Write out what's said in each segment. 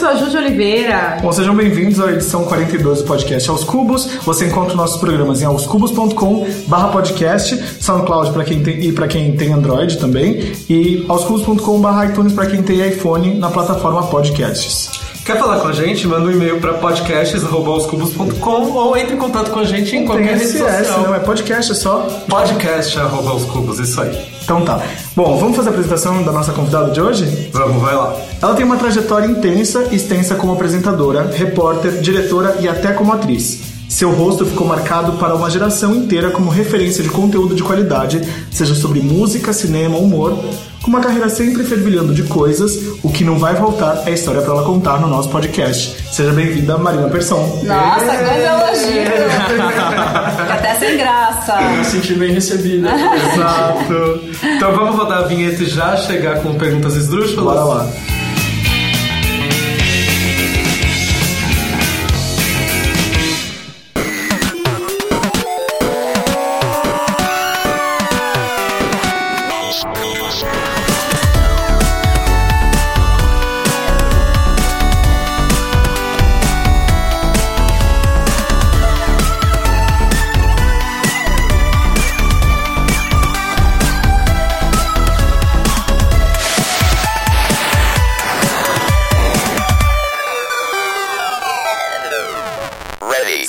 sou a Júlia Oliveira. Bom, sejam bem-vindos à edição 42 do podcast Aos Cubos. Você encontra nossos programas em aoscubos.com barra podcast, SoundCloud para quem tem e para quem tem Android também, e aoscubos.com barra iTunes para quem tem iPhone na plataforma Podcasts. Quer falar com a gente? Manda um e-mail para podcasts.com ou entre em contato com a gente em qualquer rede social. Não, é podcast, é só podcast.cubos, isso aí. Então tá. Bom, vamos fazer a apresentação da nossa convidada de hoje? Vamos, vai lá. Ela tem uma trajetória intensa e extensa como apresentadora, repórter, diretora e até como atriz. Seu rosto ficou marcado para uma geração inteira como referência de conteúdo de qualidade, seja sobre música, cinema, humor, com uma carreira sempre fervilhando de coisas, o que não vai voltar é história para ela contar no nosso podcast. Seja bem-vinda, Marina Persson. Nossa, grande elogio! Até sem graça. Eu me senti bem recebida. Exato. Então vamos rodar a vinheta e já chegar com perguntas esdrúxulas? Bora lá.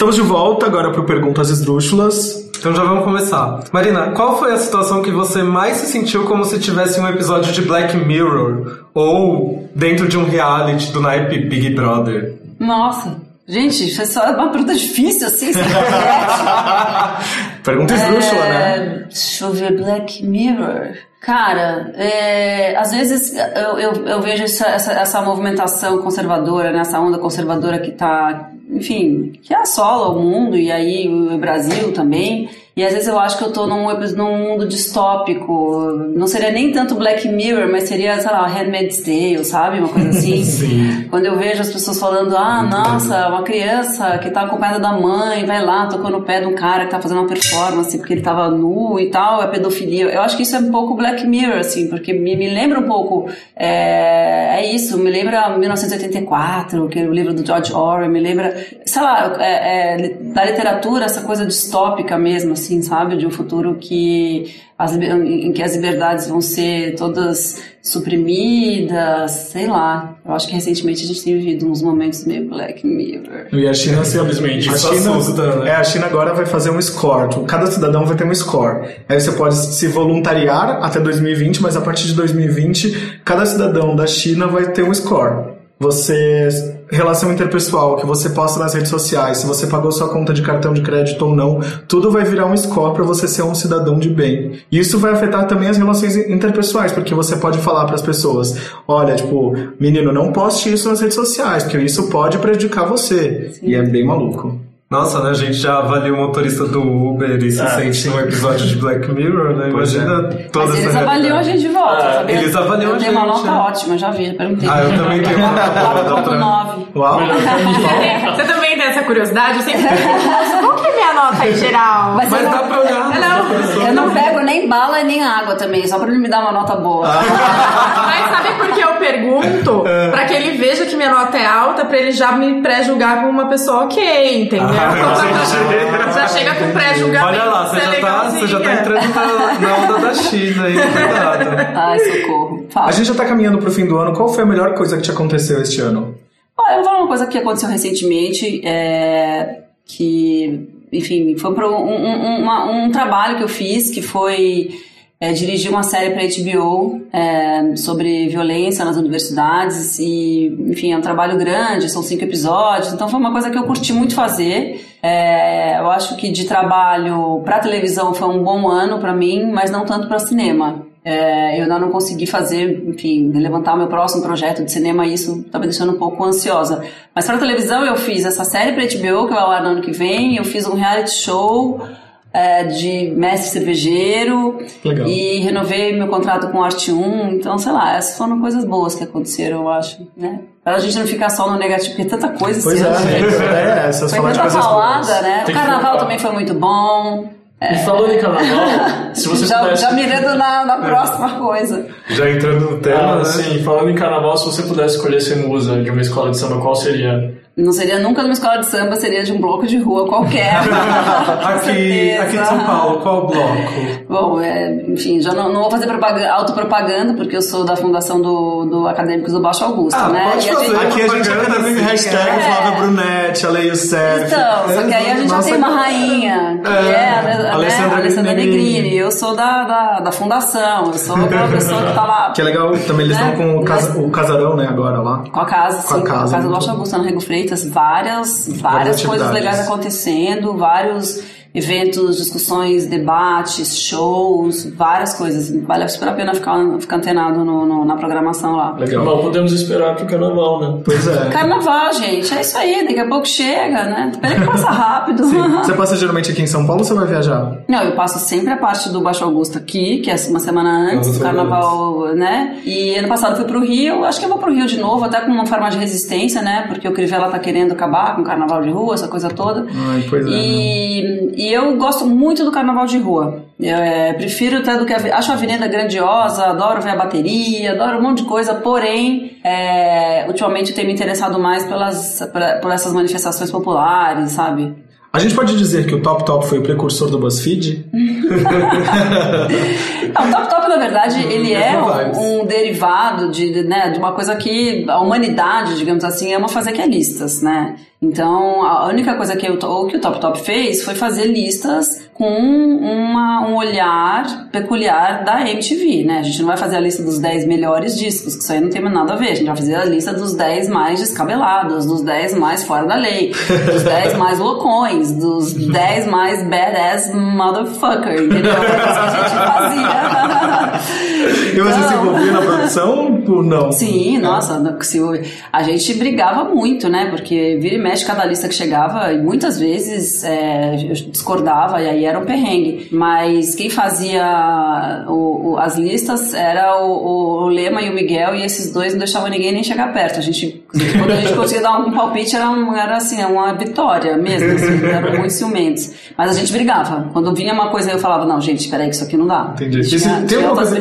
Estamos de volta agora para Perguntas Esdrúxulas. Então já vamos começar. Marina, qual foi a situação que você mais se sentiu como se tivesse um episódio de Black Mirror ou dentro de um reality do naipe Big Brother? Nossa, gente, isso é só uma pergunta difícil assim. Pergunta esdrúxula, é, né? Deixa eu ver, Black Mirror. Cara, é, às vezes eu, eu, eu vejo essa, essa, essa, movimentação conservadora, né, essa onda conservadora que tá, enfim, que assola o mundo e aí o Brasil também. E às vezes eu acho que eu tô num, num mundo distópico. Não seria nem tanto Black Mirror, mas seria, sei lá, Handmaid's Tale, sabe? Uma coisa assim. Sim. Quando eu vejo as pessoas falando, ah, nossa, uma criança que tá acompanhada da mãe, vai lá, tocou no pé de um cara que tá fazendo uma performance porque ele tava nu e tal, é pedofilia. Eu acho que isso é um pouco Black Mirror, assim, porque me, me lembra um pouco. É, é isso, me lembra 1984, que é o livro do George Orwell, me lembra, sei lá, é, é, da literatura, essa coisa distópica mesmo, assim, sabe? De um futuro que as, em que as liberdades vão ser todas suprimidas, sei lá. Eu acho que recentemente a gente tem vivido uns momentos meio Black Mirror. E a China, Simplesmente. a Isso China, assusta, né? é, a China agora vai fazer um score. Cada cidadão vai ter um score. Aí você pode se voluntariar até 2020, mas a partir de 2020, cada cidadão da China vai ter um score. Você relação interpessoal que você posta nas redes sociais, se você pagou sua conta de cartão de crédito ou não, tudo vai virar um score para você ser um cidadão de bem. E isso vai afetar também as relações interpessoais, porque você pode falar para as pessoas: olha, tipo, menino, não poste isso nas redes sociais, porque isso pode prejudicar você. Sim. E é bem maluco. Nossa, né? A gente já avalia o motorista do Uber e se Ah, sente sim. num episódio de Black Mirror, né? Pois Imagina toda Mas essa eles avaliam a realidade. gente de volta, Ah, sabia? eles avaliam eu a dei uma gente, nota né? ótima, já vi, perguntei. Ah, eu também tenho uma nota boa, dá pra- 4.9. Uau! Você também tem essa curiosidade? Eu sempre é em geral? Mas, Mas eu, dá não, pra olhar. né? Não. eu não pego nem bala e nem água também, só pra ele me dar uma nota boa. Mas sabe por que eu pergunto? Pra que ele veja que minha nota é alta, pra ele já me pré-julgar como uma pessoa ok, entendeu? Ah, já chega com pré-julgamento. Olha lá, você já, tá, você já tá entrando na, na onda da China aí, cuidado. Ai, socorro. Fala. A gente já tá caminhando pro fim do ano. Qual foi a melhor coisa que te aconteceu este ano? Olha, eu vou falar uma coisa que aconteceu recentemente, é, que, enfim, foi para um, um, um trabalho que eu fiz, que foi é, dirigir uma série para HBO é, sobre violência nas universidades e, enfim, é um trabalho grande, são cinco episódios, então foi uma coisa que eu curti muito fazer. É, eu acho que de trabalho para televisão foi um bom ano para mim, mas não tanto para cinema. É, eu ainda não consegui fazer, enfim, levantar o meu próximo projeto de cinema e isso tá me deixando um pouco ansiosa. Mas para televisão eu fiz essa série para HBO que vai ao ar no ano que vem, eu fiz um reality show é, de mestre cervejeiro Legal. e renovei meu contrato com Arte 1, então sei lá, essas foram coisas boas que aconteceram, eu acho, né? Pra gente não ficar só no negativo, porque tanta coisa Pois esse é, gente. é, essas Foi tanta paulada, né? O Tem que carnaval também foi muito bom. E falando em carnaval, se você já, pudesse. já mirando na, na próxima coisa. Já entrando no tema, Ah, né? sim, falando em carnaval, se você pudesse escolher ser musa de uma escola de samba, qual seria? Não seria nunca numa escola de samba, seria de um bloco de rua qualquer. Aqui, aqui de São Paulo, qual bloco? Bom, é, enfim, já não, não vou fazer propaganda, autopropaganda, porque eu sou da fundação do, do Acadêmicos do Baixo Augusto, Ah, né? pode E a fazer. gente- Aqui a gente propaganda, acaba em sim. hashtag É. Flávia Brunetti, Aleio Sérgio. Então, só que aí a gente já tem uma rainha, que É, é, a, né, Alessandra Alessandra Negrini. Negrini. Eu sou da, da, da fundação, eu sou aquela pessoa que tá lá Que é legal, também eles Né? estão com o, casa- Mas- o casarão, né, agora lá. com a casa, Com a sim, com a casa, casa do muito Baixo. Augusto, no Rego Freitas, várias, várias coisas atividades. legais acontecendo, vários eventos, discussões, debates, shows, várias coisas. Vale super a pena ficar, ficar antenado no, no- na programação lá. Legal. Mal podemos esperar pro carnaval, né? Pois é. Carnaval, gente, é isso aí, daqui a pouco chega, né? Pena que passa rápido. Você passa geralmente aqui em São Paulo ou você vai viajar? Não, eu passo sempre a parte do Baixo Augusto aqui, que é uma semana antes do carnaval, né? E ano passado fui pro Rio, acho que eu vou pro Rio de novo, até com uma forma de resistência, né? Porque o Crivella tá querendo acabar com o carnaval de rua, essa coisa toda. Ai, pois é. né? E, eu gosto muito do carnaval de rua. Eu, é, prefiro até do que a, acho a avenida grandiosa, adoro ver a bateria, adoro um monte de coisa, porém, é, ultimamente tenho me interessado mais pelas, por, essas manifestações populares, sabe? A gente pode dizer que o Top Top foi o precursor do BuzzFeed? Não, o Top Top, na verdade, ele é um, um derivado de, de, né, de uma coisa que a humanidade, digamos assim, ama fazer que é listas, né? Então, a única coisa que, eu, que o Top Top fez foi fazer listas com uma, um olhar peculiar da MTV, né? A gente não vai fazer a lista dos 10 melhores discos, que isso aí não tem nada a ver. A gente vai fazer a lista dos 10 mais descabelados, dos 10 mais fora da lei, dos 10 mais loucões, dos 10 mais badass motherfucker, entendeu? É isso que a gente fazia. E você se Então- envolvia na produção ou não? Sim, nossa, se a gente brigava muito, né? Porque vira e mexe cada lista que chegava, e muitas vezes é, eu discordava, e aí era um perrengue. Mas quem fazia o- o- as listas era o, o Lema e o Miguel, e esses dois não deixavam ninguém nem chegar perto. A gente, quando a gente conseguia dar algum palpite, era, um- era assim, uma vitória mesmo, assim, eram muito ciumentos. Mas a gente brigava. Quando vinha uma coisa, eu falava, não, gente, peraí, que isso aqui não dá. Entendi. Tinha, tem, tinha outras coisa,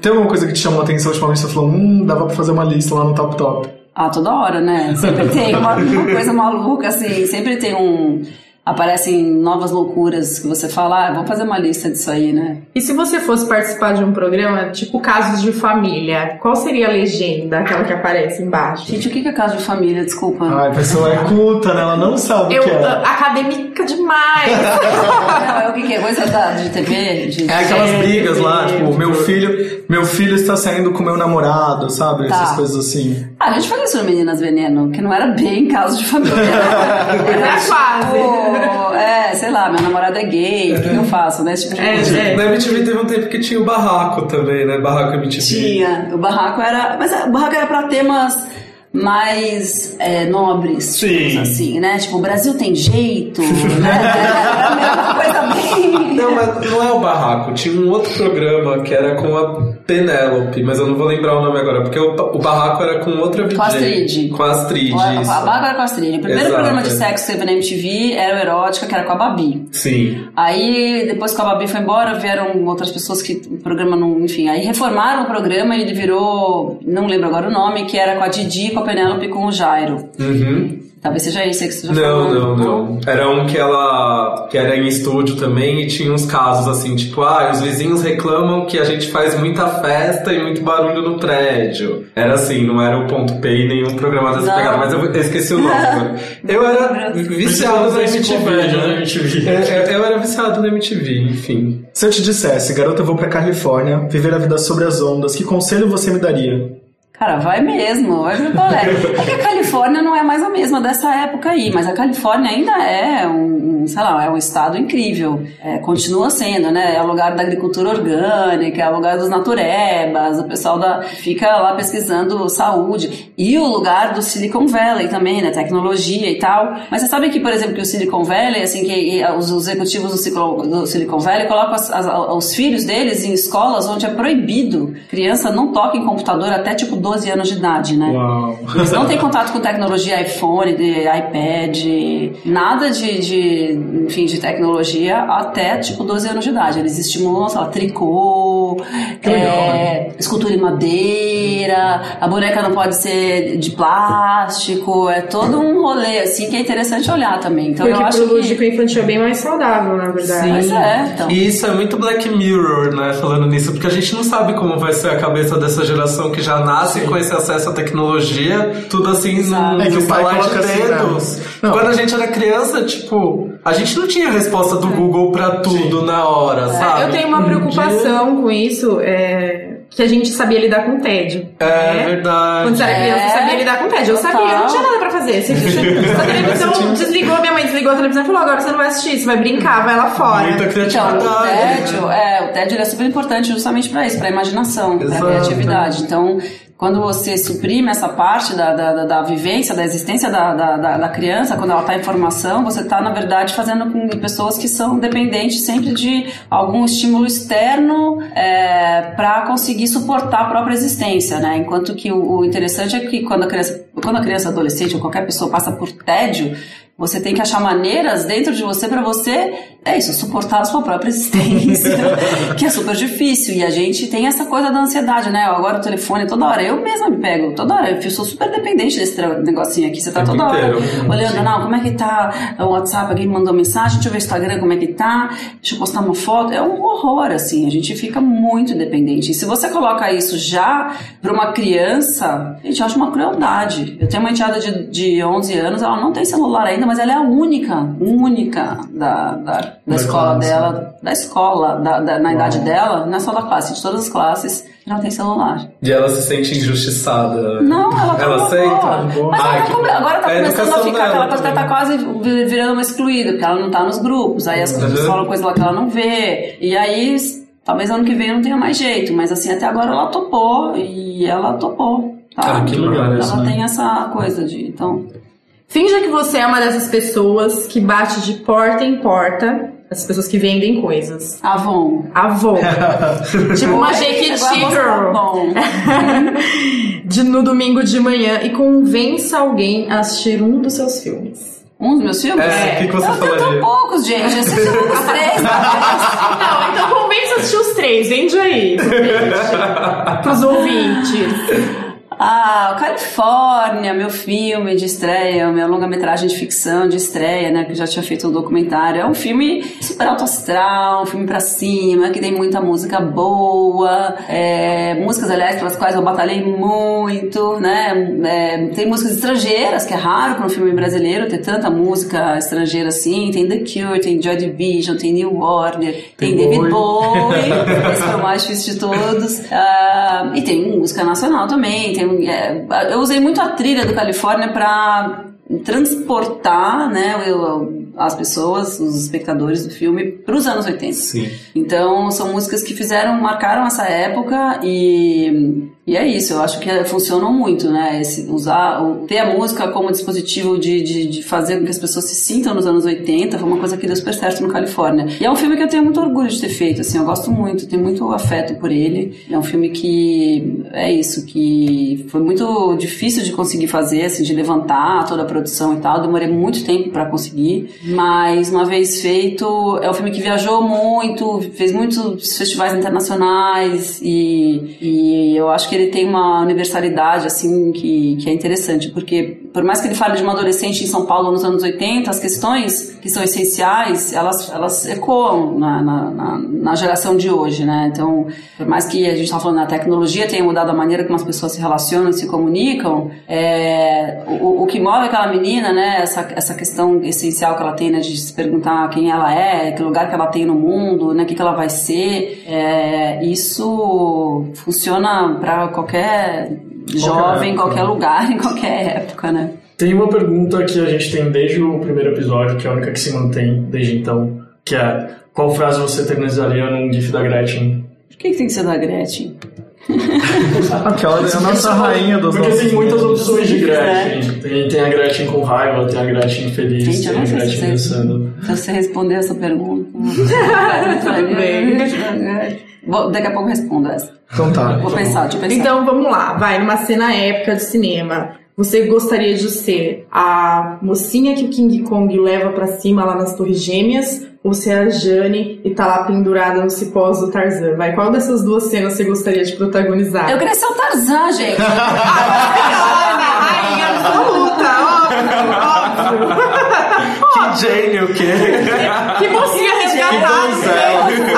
tem alguma coisa que te chamou a atenção ultimamente? Você falou, hum, dava pra fazer uma lista lá no Top Top. Ah, toda hora, né? Sempre tem uma, uma coisa maluca, assim, sempre tem um. Aparecem novas loucuras que você fala, ah, vamos fazer uma lista disso aí, né? E se você fosse participar de um programa tipo Casos de Família, qual seria a legenda, aquela que aparece embaixo? Gente, o que que é caso de família? Desculpa. Ai, a pessoa é culta, né? Ela não sabe Eu, o que é. acadêmica demais! Não, é o que que é? Coisa da, de TV? De... É aquelas É, brigas lá, é, tipo, meu é. filho, meu filho está saindo com meu namorado, sabe? Tá. Essas coisas assim. Ah, a gente fazia isso no Meninas Veneno, que não era bem caso de família. Era É quase. É, sei lá, meu namorado é gay, o que que eu faço, né? Esse tipo de É, coisa. é. Na MTV teve um tempo que tinha o Barraco também, né? Barraco MTV. Tinha. O barraco era. Mas o barraco era pra temas mais é, nobres, Sim. assim, né? Tipo, o Brasil tem jeito, né? Era a mesma coisa bem. Não, mas não é o Barraco. Tinha um outro programa que era com a Penélope, mas eu não vou lembrar o nome agora, porque o, o Barraco era com outra VJ. Com a Astrid. Com a Astrid, A isso. a barraco era com a Astrid. O primeiro Exato, programa de é. sexo que teve na MTV era o Erótica, que era com a Babi. Sim. Aí, depois que a Babi foi embora, vieram outras pessoas que o programa não. Enfim, aí reformaram o programa e ele virou. Não lembro agora o nome, que era com a Didi, com a Penélope com o Jairo. Uhum. Talvez seja esse aí que você já Não, falou. não, não. Era um que ela. que era em estúdio também e tinha uns casos assim, tipo, ah, os vizinhos reclamam que a gente faz muita festa e muito barulho no prédio. Era assim, não era o ponto P e nenhum programa dessa Não. pegada, mas eu eu esqueci o nome. agora. eu era viciado na MTV. né? É, é, Eu era viciado na MTV, enfim. Se eu te dissesse, garota, eu vou pra Califórnia, viver a vida sobre as ondas, que conselho você me daria? Cara, vai mesmo, vai pro colégio. É que a Califórnia não é mais a mesma dessa época aí, mas a Califórnia ainda é um, sei lá, é um estado incrível. É, continua sendo, né? É o lugar da agricultura orgânica, é o lugar dos naturebas, o pessoal da, fica lá pesquisando saúde. E o lugar do Silicon Valley também, né? Tecnologia e tal. Mas você sabe que, por exemplo, que o Silicon Valley, assim, que os os executivos do Silicon, do Silicon Valley colocam as- as- os filhos deles em escolas onde é proibido. Criança não toca em computador até tipo 12 anos de idade, né? Uau. Eles não têm contato com tecnologia iPhone, de iPad, nada de, de, enfim, de tecnologia até tipo 12 anos de idade. Eles estimulam, sei lá, tricô, é, escultura em madeira, a boneca não pode ser de plástico, é todo um rolê assim que é interessante olhar também. Então Porque eu acho pro que lúdico infantil é bem mais saudável, na verdade. Mas é, então. E isso é muito Black Mirror, né? Falando nisso, porque a gente não sabe como vai ser a cabeça dessa geração que já nasce com esse acesso à tecnologia, tudo assim, Exato. num É que o pai estalar de assim, né? dedos. Não. Quando a gente era criança, tipo, a gente não tinha resposta do Google pra tudo na hora, sabe? Eu tenho uma Um preocupação com isso, é, que a gente sabia lidar com tédio. dia- É né? verdade. Quando você era criança, É, você sabia lidar com tédio. Eu sabia, eu não tinha nada pra fazer. Se, se, se a televisão desligou, minha mãe desligou a televisão e falou: agora você não vai assistir, você vai brincar, vai lá fora. Muita Então, criatividade. o né? tédio, é, o tédio é super importante justamente para isso, para imaginação, para Exato. criatividade. Então, quando você suprime essa parte da, da, da- vivência, da existência da, da, da- criança, quando ela está em formação, você está, na verdade, fazendo com pessoas que são dependentes sempre de algum estímulo externo para conseguir suportar a própria existência, né? Enquanto que o, o interessante é que quando a criança, quando a criança, adolescente ou qualquer pessoa passa por tédio, você tem que achar maneiras dentro de você para você, é isso, suportar a sua própria existência, que é super difícil. E a gente tem essa coisa da ansiedade, né? Agora o telefone, toda hora, eu mesma me pego, toda hora, eu sou super dependente desse negocinho aqui. Você tá toda hora olhando, não, como é que tá o WhatsApp, alguém me mandou mensagem, deixa eu ver o Instagram, como é que tá, deixa eu postar uma foto. É um horror, assim, a gente fica muito dependente. E se você coloca isso já para uma criança, gente, eu acho uma crueldade. Eu tenho uma enteada de, de 11 anos, ela não tem celular ainda, mas ela é a única, única da, da, da, Da escola classe. dela, da escola, da, da- na idade dela, não é só da classe, de todas as classes, não tem celular. E ela se sente injustiçada. Não, ela tá Ela aceita? Mas Ai, ela tá come- agora tá É começando a ficar dela aquela coisa que ela tá quase vi- virando uma excluída, porque ela não tá nos grupos. Aí as pessoas Uhum. falam coisa lá que ela não vê. E aí, talvez ano que vem não tenha mais jeito. Mas assim, até agora ela topou e ela topou. Tá? Cara, que legal ela isso, né? tem essa coisa de. Então. Finja que você é uma dessas pessoas que bate de porta em porta, as pessoas que vendem coisas. Avon. Avon. tipo uma Jequiti tá Girl. bom. de, no domingo de manhã e convença alguém a assistir um dos seus filmes. Um dos meus filmes? É, o que, que você Eu tenho falaria? tão poucos, gente. Assisti um dos três. talvez. Não, então convence a assistir os três, vende aí. Convence. Pros ouvintes. Ah, Califórnia, meu filme de estreia, minha longa-metragem de ficção de estreia, né? Que eu já tinha feito um documentário. É um filme super alto astral, um filme pra cima, que tem muita música boa, é, músicas, aliás, pelas quais eu batalhei muito, né? É, tem músicas estrangeiras, que é raro para um filme brasileiro ter tanta música estrangeira assim. Tem The Cure, tem Joy Division, tem New Warner, tem, Tem David Bowie. Esse foi o mais difícil de todos. Ah, e tem música nacional também. Tem, é, eu usei muito a trilha do Califórnia para transportar né, as pessoas, os espectadores do filme, para os anos 80. Sim. Então, são músicas que fizeram, marcaram essa época e, e é isso, eu acho que funcionam muito, né? Esse, usar, ter a música como dispositivo de, de, de fazer com que as pessoas se sintam nos anos 80 foi uma coisa que deu super certo no Califórnia. E é um filme que eu tenho muito orgulho de ter feito, assim, eu gosto muito, tenho muito afeto por ele. É um filme que, é isso, que foi muito difícil de conseguir fazer, assim, de levantar toda a produção e tal, demorei muito tempo para conseguir, mas uma vez feito, é um filme que viajou muito, fez muitos festivais internacionais e, e eu acho que ele tem uma universalidade assim que, que é interessante, porque por mais que ele fale de uma adolescente em São Paulo nos anos 80, as questões que são essenciais, elas, elas ecoam na, na, na, geração de hoje, né? Então, por mais que a gente está falando, a tecnologia tenha mudado a maneira como as pessoas se relacionam e se comunicam, é, o, o que move aquela menina, né? Essa, essa questão essencial que ela tem, né? De se perguntar quem ela é, que lugar que ela tem no mundo, né? O que, que ela vai ser. É, isso funciona para qualquer jovem, em qualquer lugar, em qualquer época, né? Tem uma pergunta que a gente tem desde o primeiro episódio, que é a única que se mantém desde então, que é qual frase você eternizaria num GIF da Gretchen Por que, que tem que ser da Gretchen? Aquela é a nossa rainha dos Porque tem muitas opções de né? Gretchen. Tem, tem a Gretchen com raiva, tem a Gretchen feliz, Gente, eu tem a não sei se Gretchen você, dançando. se você responder essa pergunta. Vou- Daqui a pouco eu respondo essa. Então tá. Vou pensar, deixa eu pensar. Então vamos lá, vai, numa cena épica de cinema. Você gostaria de ser a mocinha que o King Kong leva pra cima lá nas Torres Gêmeas? Ou ser a Jane e tá lá pendurada no cipós do Tarzan? Vai, qual dessas duas cenas você gostaria de protagonizar? eu queria ser o Tarzan, gente. a rainha absoluta, óbvio, óbvio. Que gênio que Que mocinha resgatada. Que?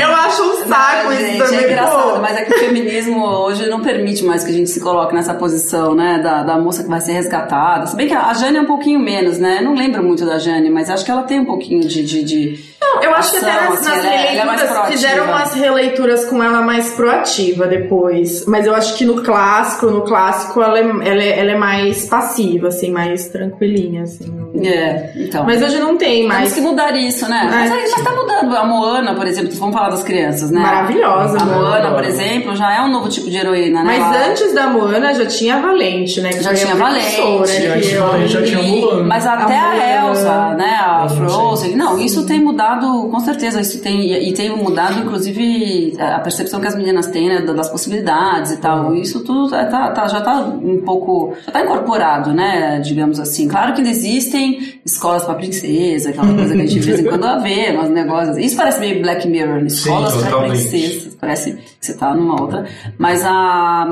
Eu acho um saco isso gente, também. é engraçado, pô. Mas é que o feminismo hoje não permite mais que a gente se coloque nessa posição, né, da, da moça que vai ser resgatada. Se bem que a Jane é um pouquinho menos, né? Eu não lembro muito da Jane, mas acho que ela tem um pouquinho de. de, de Não, eu acho que até ação, nas, assim, nas é- é releituras proativa. fizeram umas releituras com ela mais proativa depois. Mas eu acho que no clássico, no clássico, ela é, ela é, ela é mais passiva, assim, mais tranquilinha, assim. É, então. Mas hoje não tem Temos mais. que mudar isso, né? Mas, mas tá mudando. A Moana, por exemplo, vamos falar das crianças, né? Maravilhosa, A? Moana, por exemplo, já é um novo tipo de heroína, né? Mas antes da Moana já tinha a Valente, né? que Já foi a tinha Valente, Sim, eu- Valente já tinha Mulan. Mas até A a. Elsa, né? A Sim. Frozen. Não, isso tem mudado, com certeza. Isso tem, e tem mudado, inclusive, a percepção que as meninas têm, né? Das possibilidades e tal. Isso tudo tá, tá- tá- já tá um pouco. Já tá incorporado, né? Digamos assim. Claro que existem escolas pra princesa, aquela coisa que a gente de vez em quando vê, umas negócios. Isso parece meio Black Mirror, né? escolas pra totalmente. princesas. Parece que você tá numa outra. Mas a.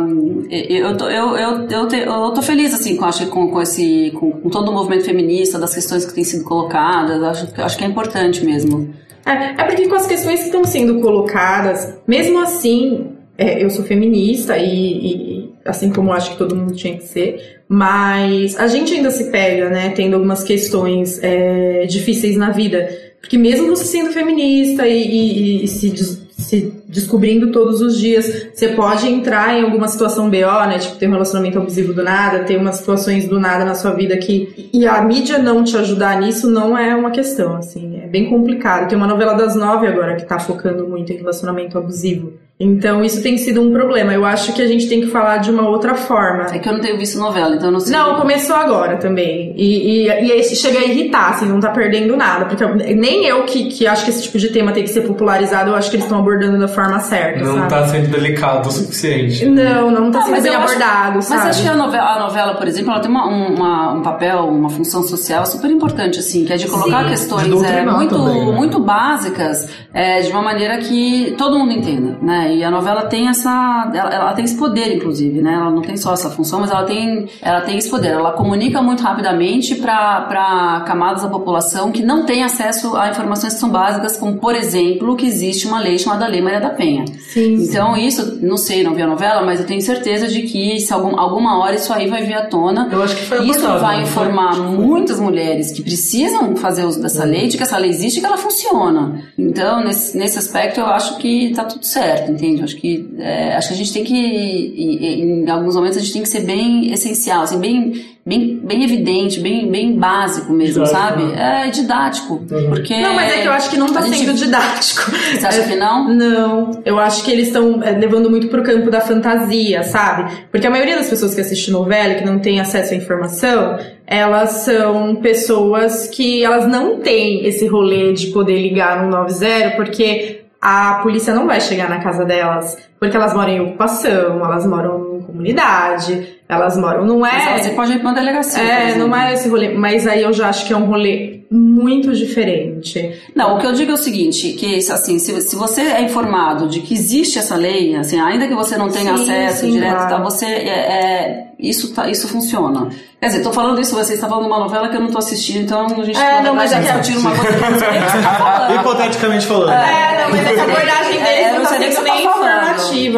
Eu tô, eu, eu, eu, te- eu tô feliz, assim, com, acho, com, com, esse, com, com todo o movimento feminista, das questões que têm sido colocadas. Acho, acho que é importante mesmo. É, é porque com as questões que estão sendo colocadas, mesmo assim, é, eu sou feminista e, e- assim como acho que todo mundo tinha que ser, mas a gente ainda se pega, né, tendo algumas questões é, difíceis na vida. Porque mesmo você sendo feminista e, e- e se, se descobrindo todos os dias, você pode entrar em alguma situação BO, né? Tipo, ter um relacionamento abusivo do nada, ter umas situações do nada na sua vida que. E a mídia não te ajudar nisso não é uma questão, assim. É bem complicado. Tem uma novela das nove agora que tá focando muito em relacionamento abusivo. Então, isso tem sido um problema. Eu acho que a gente tem que falar de uma outra forma. É que eu não tenho visto novela, então eu não sei. Não, começou agora também. E, e, e aí chega a irritar, assim, não tá perdendo nada. Porque eu- nem eu que, que acho que esse tipo de tema tem que ser popularizado, eu acho que eles estão abordando da forma certa, Não sabe? tá sendo delicado o suficiente. Não, não tá Não, sendo bem eu acho- abordado, Mas acho que a novela, a novela, por exemplo, ela tem uma, um- uma- um papel, uma função social super importante, assim, que é de colocar Sim, questões de é, muito, também, né? muito básicas é, de uma maneira que todo mundo entenda, né? E a novela tem essa, ela, ela tem esse poder, inclusive, né? Ela não tem só essa função, mas ela tem, ela tem esse poder. Ela comunica muito rapidamente para camadas da população que não têm acesso a informações que são básicas, como, por exemplo, que existe uma lei chamada Lei Maria da Penha. Sim, sim. Então, isso, não sei, não vi a novela, mas eu tenho certeza de que se algum, alguma hora isso aí vai vir à tona. Eu acho que foi Isso abordado, vai foi? informar muitas mulheres que precisam fazer uso dessa lei, de que essa lei existe e que ela funciona. Então, nesse, nesse aspecto, eu acho que tá tudo certo, entende? Acho que, é, acho que a gente tem que, e- e- em alguns momentos, a gente tem que ser bem essencial, assim, bem, bem, bem evidente, bem, bem básico mesmo, Didático, sabe? né? É didático. Porque Não, mas é que eu acho que não tá gente- sendo didático. Você acha que não? Não, eu acho que eles estão é, levando muito pro campo da fantasia, sabe? Porque a maioria das pessoas que assistem novela e que não tem acesso à informação, elas são pessoas que elas não têm esse rolê de poder ligar no 90 porque a polícia não vai chegar na casa delas, porque elas moram em ocupação, elas moram em comunidade, elas moram, não Mas é... Você pode ir pra uma delegacia. É, não é esse rolê, mas aí eu já acho que é um rolê muito diferente. Não, o que eu digo é o seguinte, que assim, se, se você é informado de que existe essa lei, assim, ainda que você não tenha Sim, acesso sim, direto, claro. tá, você é, é- isso tá, isso funciona. Quer dizer, tô falando isso, você está falando uma novela que eu não tô assistindo, então a gente É, não, mas é que- discutindo uma coisa que eu não sei nem o que você tá falando. Hipoteticamente falando. É, não, mas essa abordagem deles É, não não tá sei nem o que sendo você nem tá falando.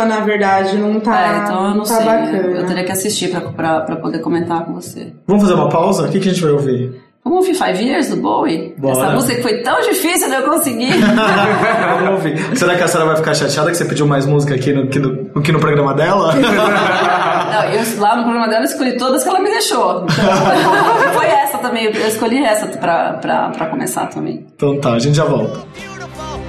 Na verdade. Não tá, É, então eu não tá sei. bacana. Eu teria que assistir pra, pra, pra poder comentar com você. Vamos fazer uma pausa? O que, que a gente vai ouvir? Vamos ouvir Five Years do Bowie? Bora. Essa música que foi tão difícil de eu conseguir. Vamos ouvir. Será que a Sarah vai ficar chateada que você pediu mais música aqui no, que no, aqui no programa dela? Não, eu, lá no programa dela eu escolhi todas que ela me deixou. Então, foi essa também, eu escolhi essa pra, pra, pra começar também. então tá, a gente já volta. Beautiful,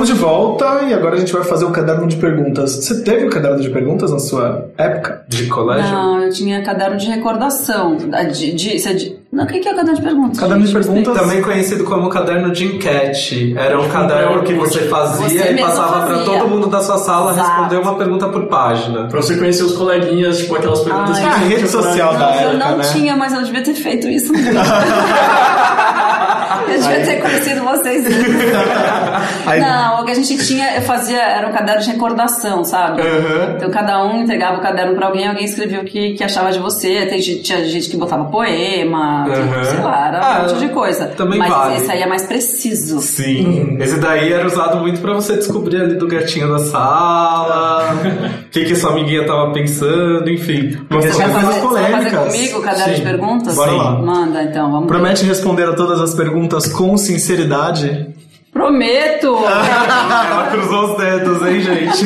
Estamos de volta e agora a gente vai fazer o caderno de perguntas. Você teve o caderno de perguntas na sua época? De colégio? Não, eu tinha caderno de recordação. Da- De, de, é de- não, o que é caderno de perguntas? Caderno de perguntas. Também conhecido como caderno de enquete. Era um caderno que você fazia Você e passava pra fazia. todo mundo da sua sala Exato. responder uma pergunta por página. Pra você conhecer os coleguinhas, tipo aquelas perguntas Ai. que É a rede social da Não, eu época, não né? tinha, mas eu devia ter feito isso. eu devia ter conhecido vocês. Aí- Não, o que a gente tinha, eu fazia, era um caderno de recordação, sabe? Uhum. Então cada um entregava o caderno pra alguém, alguém escrevia o que, que achava de você. Tem, tinha gente que botava poema, Uhum. sei lá, era Ah, um monte de coisa. também mas vale. esse aí é mais preciso. Sim. Esse daí era usado muito pra você descobrir ali do gatinho da sala, o que, que sua amiguinha tava pensando, enfim. Quer fazer, você vai fazer polêmicas. comigo o caderno de Sim. perguntas? Bora lá. Manda então, vamos ver. Promete responder a todas as perguntas com sinceridade? Prometo! Ela cruzou os dedos, hein, gente?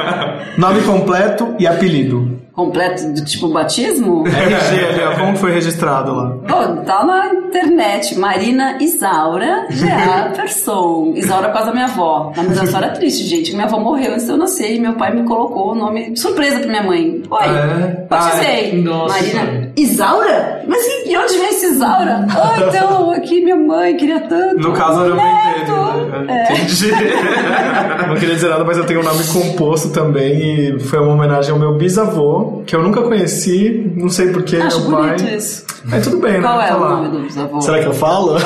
Nome completo e apelido. Completo do tipo batismo? RG ali, ó, como foi registrado lá? Pô, tá na internet. Marina Isaura G.A. Person. Isaura causa da minha avó. Mas a história é triste, gente. Minha avó morreu antes eu nascer e meu pai me colocou o nome surpresa pra minha mãe. Oi, É? batizei. Ai, nossa. Marina Isaura? Mas e de onde vem esse Isaura? Ah, então, aqui minha mãe queria tanto. No caso era o Neto. brinquedo, né? É. Entendi. Não queria dizer nada, mas eu tenho um nome composto também e foi uma homenagem ao meu bisavô, que eu nunca conheci, não sei porquê, meu pai. isso. Mas tudo bem, Qual né? é Tá o nome do bisavô? Será que eu falo?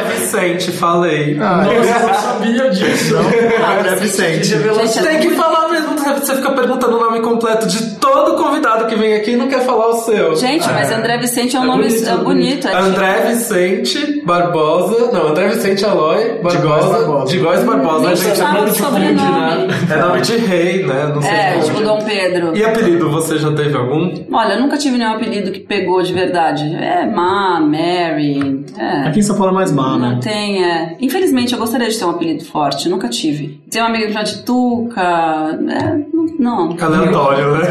André Vicente, falei. Ah, Nossa, eu não sabia disso. André Vicente. Gente, Tem que falar mesmo, você fica perguntando o nome completo de todo convidado que vem aqui e não quer falar o seu. Gente, mas André Vicente é um É nome bonito, é é bonito. é André Vicente Barbosa. Não, André Vicente Aloy Barbosa. De Góes Barbosa, né, Nem gente? sabe nome o de fonte, É nome de rei, né? Não sei É, tipo Dom Pedro. E apelido, você já teve algum? Olha, eu nunca tive nenhum apelido que pegou de verdade. É Ma, Mary. É. Aqui em São Paulo é mais má, Não né? tem, é. Infelizmente, eu gostaria de ter um apelido forte, nunca tive. Tem uma amiga que chama de Tuca. É, não. Aleatório, né?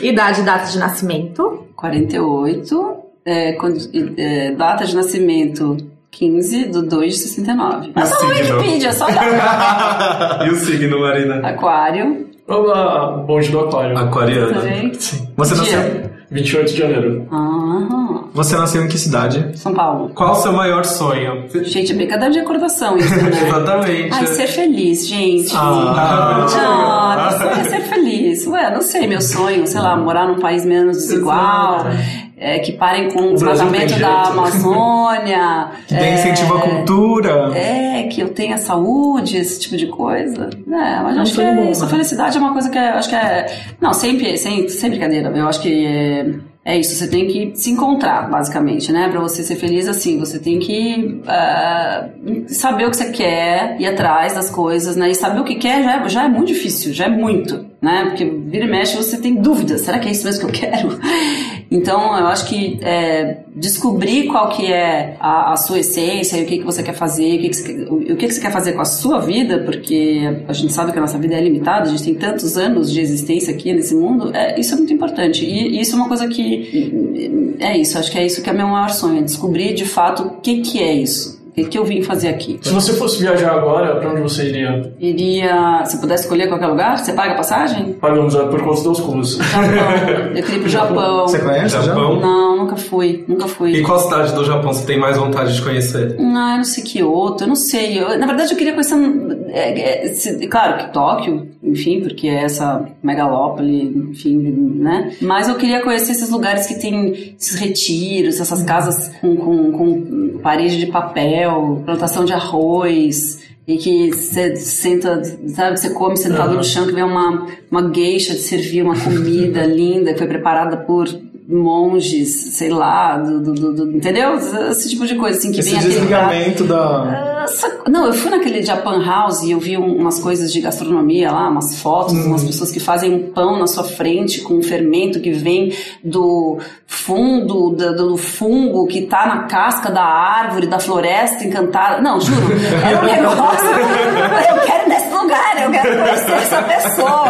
Idade e data de nascimento. 48. É, é, data de nascimento 15 de 2 de 69. É só no? Wikipedia, só olhar. e o signo, Marina? Aquário. Olá, bonde do aquário. Aquariano. Também. Você nasceu, Dia. 28 de janeiro. Ah, você nasceu em que cidade? São Paulo. Qual o seu maior sonho? Gente, é brincadeira de recordação isso, né? Exatamente. Ai, ser feliz, gente. Ah, Ah, meu sonho é ser feliz. Ué, não sei, meu sonho, sei lá, morar num país menos desigual, é, que parem com o O tem da. Amazônia. Que tem é, incentivo à cultura. É, que eu tenha saúde, esse tipo de coisa. É, mas É um acho que é bom, isso. A né? felicidade é uma coisa que é, acho que é. Não, sempre, sem, sem brincadeira. Eu acho que é, é isso. Você tem que se encontrar, basicamente, né? Pra você ser feliz assim. Você tem que ah, saber o que você quer, ir atrás das coisas, né? E saber o que quer já é, já é muito difícil, já é muito, né? Porque vira e mexe você tem dúvidas. Será que é isso mesmo que eu quero? Então, eu acho que é, descobrir qual que é a, a sua essência o que, que você quer fazer, o, que, que, você, o que, que você quer fazer com a sua vida, porque a gente sabe que a nossa vida é limitada, a gente tem tantos anos de existência aqui nesse mundo, é, isso é muito importante. E, e isso é uma coisa que. É isso, acho que é isso que é meu maior sonho, é descobrir de fato o que, que é isso. O que, que eu vim fazer aqui? Se você fosse viajar agora, pra onde você iria? Iria. Se pudesse escolher qualquer lugar, você paga a passagem? Pagamos é, por conta dos custos. Japão. Eu queria ir pro Japão. Você conhece Japão? Não, nunca fui. Nunca fui. E qual cidade do Japão você tem mais vontade de conhecer? Ah, eu não sei Kyoto, eu não sei. Eu, na verdade, eu queria conhecer. é, é, se- claro que Tóquio, enfim, porque é essa megalópole, enfim, né? Mas eu queria conhecer esses lugares que tem esses retiros, essas casas com, com, com parede de papel, plantação de arroz. E que você senta, sabe, você come sentado no chão, que vem uma, uma geisha de servir uma comida linda que foi preparada por monges, sei lá, do, do- do- do- entendeu? Esse tipo de coisa, assim, que Esse vem desligamento da. Não, eu fui naquele Japan House e eu vi um- umas coisas de gastronomia lá, umas fotos, umas pessoas que fazem um pão na sua frente com um fermento que vem do fundo, da- do, fungo que tá na casca da árvore, da floresta encantada. Não, juro, era um negócio. eu quero ir nesse lugar, eu quero conhecer essa pessoa,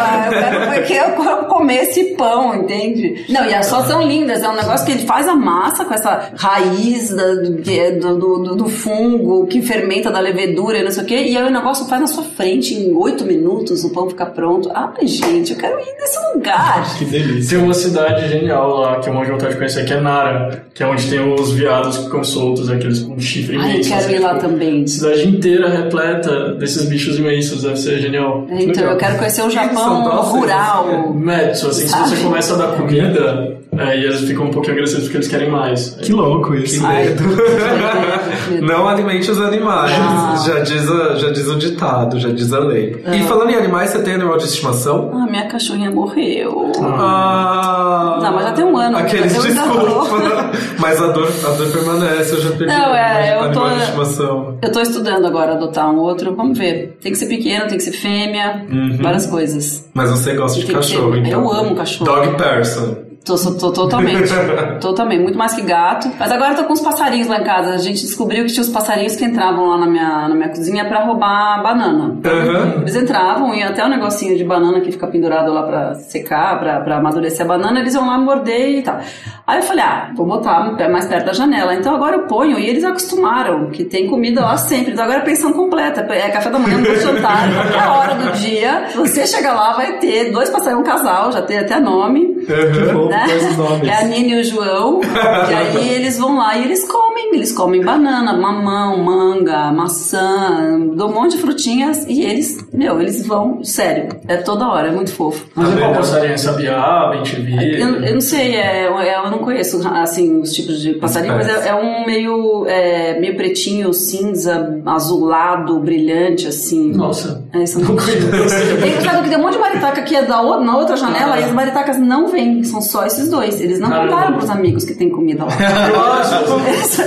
eu quero porque eu comer esse pão, entende? Não, e as fotos são lindas, é um negócio que ele faz a massa com essa raiz da- do, é do, do- do fungo que fermenta da levedura e não sei o quê, e aí o negócio faz na sua frente em oito minutos, o pão fica pronto. Ai, gente, eu quero ir nesse lugar. Que delícia. Tem uma cidade genial lá que eu morro de vontade de conhecer, que é Nara, que é onde tem os viados que ficam soltos, aqueles com chifre Ai, eu imenso. quero assim, ir lá tipo, também. Cidade inteira repleta desses bichos imensos, deve ser genial. Então, legal. eu quero conhecer o Japão rural. Metsu, assim, se você começa a dar comida, aí eles ficam um pouquinho agressivos porque eles querem mais. Que louco isso. Medo. medo. Não alimente os animais, Ah. já, diz a- já diz o ditado, já diz a lei. E falando em animais, você tem animal de estimação? Ah, minha cachorrinha morreu. Ah. Não, mas já tem um ano. Aqueles, desculpa. mas a dor, a dor permanece, eu já perdi Não, é, eu animal tô- de estimação. Eu tô estudando agora adotar um outro, vamos ver. Tem que ser pequeno, tem que ser fêmea, várias coisas. Mas você gosta de Tem que cachorro, ser- então. eu amo cachorro. Dog person. Tô, tô totalmente. totalmente. Muito mais que gato. Mas agora eu tô com uns passarinhos lá em casa. A gente descobriu que tinha uns passarinhos que entravam lá na minha, na minha cozinha pra roubar banana. Aham. Eles entravam e até o negocinho de banana que fica pendurado lá pra secar, pra, pra amadurecer a banana, eles iam lá morder e tal. Aí eu falei, ah, vou botar mais perto da janela. Então agora eu ponho e eles acostumaram que tem comida lá sempre. Então agora é pensão completa. É café da manhã, almoço, jantar, qualquer hora do dia. Você chega lá, vai ter dois passarinhos, um casal, já tem até nome. Que bom, Né? É a Nina e o João. e aí eles vão lá e eles comem. Eles comem banana, mamão, manga, maçã, dou um monte de frutinhas e eles, meu, eles vão, sério, é toda hora, é muito fofo. Mas é qual passarinho? Sabiá? Eu, eu não sei, é, é- eu não conheço assim os tipos de passarinho, mas é, é um meio, é, meio pretinho, cinza, azulado, brilhante, assim. Nossa, É, são não conheço. Tem, sabe que tem um monte de maritaca que é da na outra janela e as maritacas não vêm, são só esses dois. Eles não Caramba. contaram pros amigos que tem comida lá. Lógico.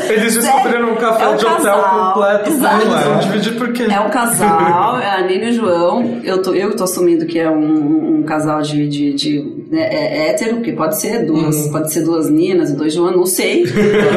Eles descobriram um café É um de hotel casal. completo. Exato. Eles vão dividir por quê? É um casal, é a Nina e o João. Eu tô, eu tô assumindo que é um, um casal de, de, de né, é hétero, que pode ser duas, pode ser duas Ninas e dois João, não sei.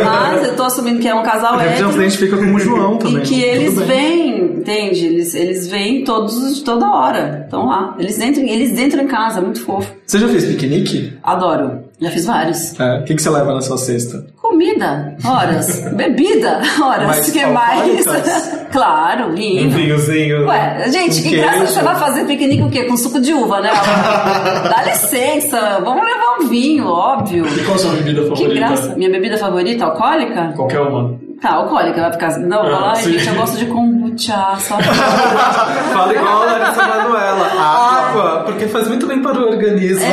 Mas eu tô assumindo que é um casal A gente já se hétero. identifica como João também. E que eles vêm, entende? Eles, eles vêm todos, toda hora. Estão lá. Eles entram, eles entram em casa, muito fofo. Você já fez piquenique? Adoro. Já fiz vários. É. O que, que você leva na sua cesta? Comida, horas. Bebida, horas. Mas O que mais? claro, Um vinho. vinhozinho. Ué, gente, Com que graça você vai fazer piquenique o quê? Com suco de uva, né? Dá licença, vamos levar um vinho, óbvio. E qual a sua bebida Que favorita? graça. Minha bebida favorita, alcoólica? Qualquer uma. Tá, alcoólica, vai ficar. Não, Ah, fala, ai, sim. gente, eu gosto de kombucha, só. Fala igual a Larissa Manoela. Água, porque faz muito bem para o organismo.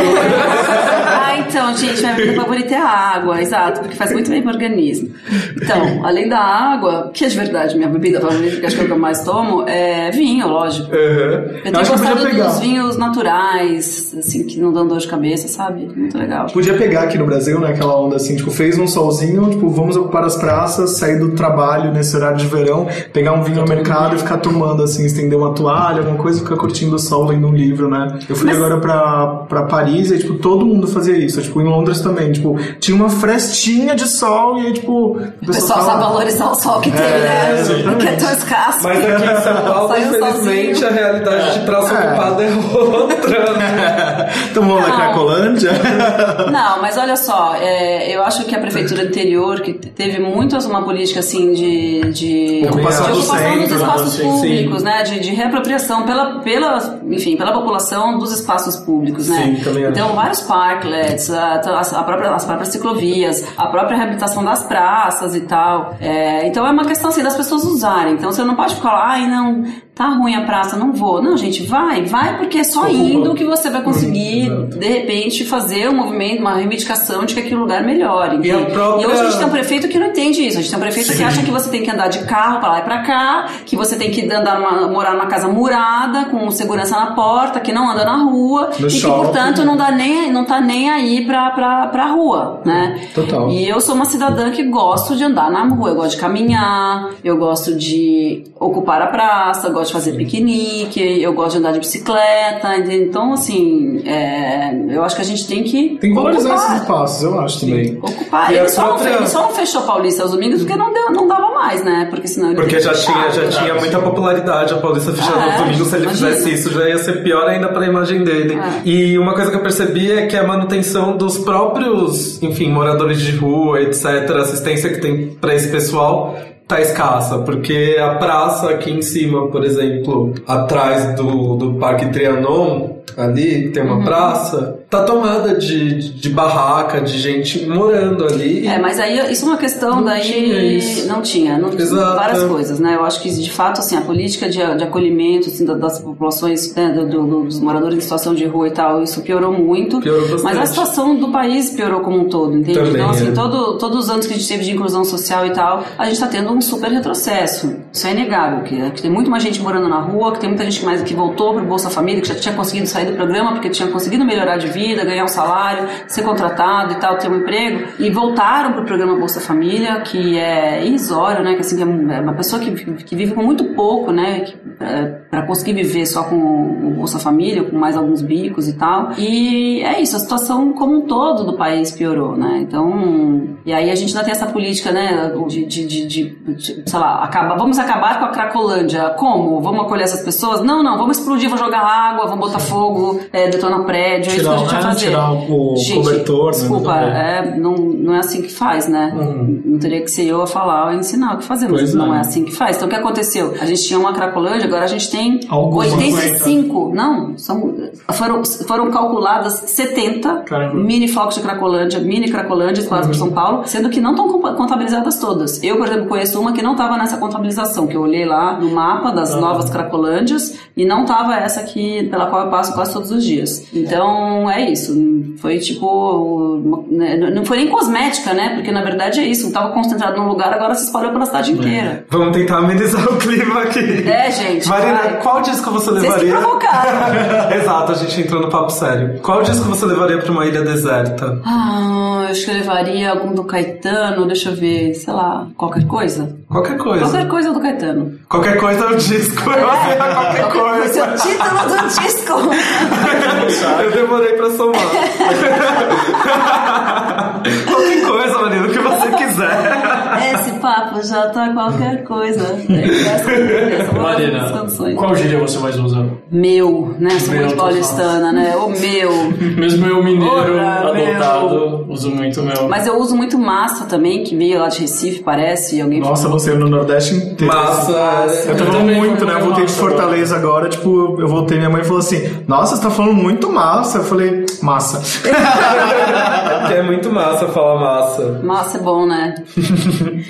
ah, então, gente, minha bebida favorita é a água, exato, porque faz muito bem pro organismo. Então, além da água, que é de verdade minha bebida favorita, que acho que é o que eu mais tomo, é vinho, lógico. Uhum. Eu tenho acho que podia gostado pegar. dos vinhos naturais, assim, que não dão dor de cabeça, sabe? Muito legal. Podia pegar aqui no Brasil, né, aquela onda assim, tipo, fez um solzinho, tipo, vamos ocupar as praças, sair do trabalho nesse horário de verão, pegar um vinho no mercado e ficar tomando, assim, estender uma toalha, alguma coisa, e ficar curtindo o sol, lendo um livro, né? Eu fui Mas- agora pra, pra Paris e, tipo, todo mundo fazia isso, tipo, em Londres também, tipo, tinha uma frestinha de sol e aí, tipo, o pessoal sabe valorizar o sol que tem, né? Que é tão escasso. Mas aqui em São Paulo, infelizmente, a realidade de praça É. ocupada é outra. né? Vamos na Não. Cracolândia? Não, mas olha só, é, eu acho que a prefeitura anterior, que te- teve muito uma política assim de, de, Ocupação de do ocupação dos espaços sim, públicos, né? De, de reapropriação pela, pela, enfim, pela população dos espaços públicos, né? Sim, também acho. então, vários parklets, a, a própria, as próprias ciclovias, a própria reabilitação das praças e tal. É, então, é uma questão assim das pessoas usarem. Então, você não pode ficar lá, ai, não, tá ruim a praça, não vou. Não, gente, vai, vai, porque é só indo que você vai conseguir, de repente, fazer um movimento, uma reivindicação de que aquele lugar melhore. E própria- E hoje a gente tem um prefeito que não entende isso. A gente tem um prefeito que Sim. acha que você tem que andar de carro pra lá e pra cá, que você tem que andar numa- morar numa casa murada, com segurança na porta, que não anda na rua, No e que, shopping. portanto, não, dá nem, não tá nem aí pra, pra, pra rua, né? Total. E eu sou uma cidadã que gosto de andar na rua, eu gosto de caminhar, eu gosto de ocupar a praça, eu gosto de fazer piquenique, eu gosto de andar de bicicleta, entende? então assim, é, eu acho que a gente tem que Tem que valorizar ocupar. esses espaços, eu acho também. Ocupar. Ele a só, não própria- fe- ele só não fechou Paulista aos domingos porque não, deu, não dava mais, né? Porque senão ele Porque já tinha, já tinha muita popularidade a Paulista fechando Ah, no é? domingo. Se ele Imagina. fizesse isso, já ia ser pior ainda pra imagem dele. É. E uma coisa que eu percebi é que a manutenção dos próprios, enfim, moradores de rua, etc., a assistência que tem pra esse pessoal. Tá escassa, porque a praça aqui em cima, por exemplo, atrás do, do Parque Trianon, ali tem Uhum. uma praça, tá tomada de, de, de barraca, de gente morando ali. É, mas aí isso é uma questão Não daí. tinha. Não tinha, não tinha Exato. várias coisas, né? Eu acho que de fato assim, a política de, de acolhimento assim, da- das populações, né, do- do- dos moradores em situação de rua e tal, isso piorou muito. Piorou bastante. Mas a situação do país piorou como um todo, entende? Também, então, assim, é. todo, todos os anos que a gente teve de inclusão social e tal, a gente tá tendo um super retrocesso. Isso é inegável, que, que tem muito mais gente morando na rua, que tem muita gente que mais que voltou pro Bolsa Família, que já tinha conseguido sair do programa porque tinha conseguido melhorar de vida, ganhar um salário, ser contratado e tal, ter um emprego, e voltaram pro programa Bolsa Família, que é irrisório, né? Que assim, que é uma pessoa que, que vive com muito pouco, né? Que, para conseguir viver só com o Bolsa Família, com mais alguns bicos e tal. E é isso, a situação como um todo do país piorou, né? Então, e aí a gente ainda tem essa política, né? De, de, de, de- sei lá, acaba, vamos acabar com a Cracolândia. Como? Vamos acolher essas pessoas? Não, não, vamos explodir, vamos jogar água, vamos botar fogo, é, detonar prédio, é isso que a Tirar- gente vai é, fazer. tirar o cobertor, né, Desculpa, dá é, não, não é assim que faz, né? Não teria que ser eu a falar ou ensinar o que fazer, mas Pois não é. é assim que faz. Então o que aconteceu? A gente tinha uma Cracolândia, agora a gente tem Algumas 85. Não, são, foram, foram calculadas 70 Caramba. mini flocos de Cracolândia, mini Cracolândia espalhadas por São Paulo, sendo que não estão contabilizadas todas. Eu, por exemplo, conheço uma que não estava nessa contabilização, que eu olhei lá no mapa das novas Cracolândias e não estava essa que, pela qual eu passo quase todos os dias. Então, é isso. Foi tipo. né, Não foi nem cosmética, né? Porque na verdade é isso. Estava concentrado num lugar, agora se espalhou pela cidade inteira. Vamos tentar amenizar o clima aqui. É, gente. Marina, vai. qual disco você Vocês levaria? provocaram. Exato, a gente entrou no papo sério. Qual disco você levaria pra uma ilha deserta? Ah, eu acho que eu levaria algum do Caetano, deixa eu ver, sei lá, qualquer coisa. Qualquer coisa. Qualquer coisa do Caetano. Qualquer coisa é o disco. Eu sei lá, qualquer Esse é o coisa. título do disco. Eu demorei pra somar. qualquer coisa, Marina, o que você quiser. Esse papo já tá qualquer coisa. É Marina, qual gíria você mais usa? Meu, né? Sou Meu, muito tô paulistana, né? O meu. Mesmo eu mineiro, Ora, adotado, uso muito meu. Mas eu uso muito massa também, que veio lá de Recife, parece. Alguém Nossa, você no Nordeste inteiro. Massa. Eu Eu tava também muito, né? Eu voltei de Fortaleza agora, tipo, eu voltei, minha mãe falou assim, nossa, você tá falando muito massa. Eu falei, massa. É muito massa falar massa. Massa é bom, né?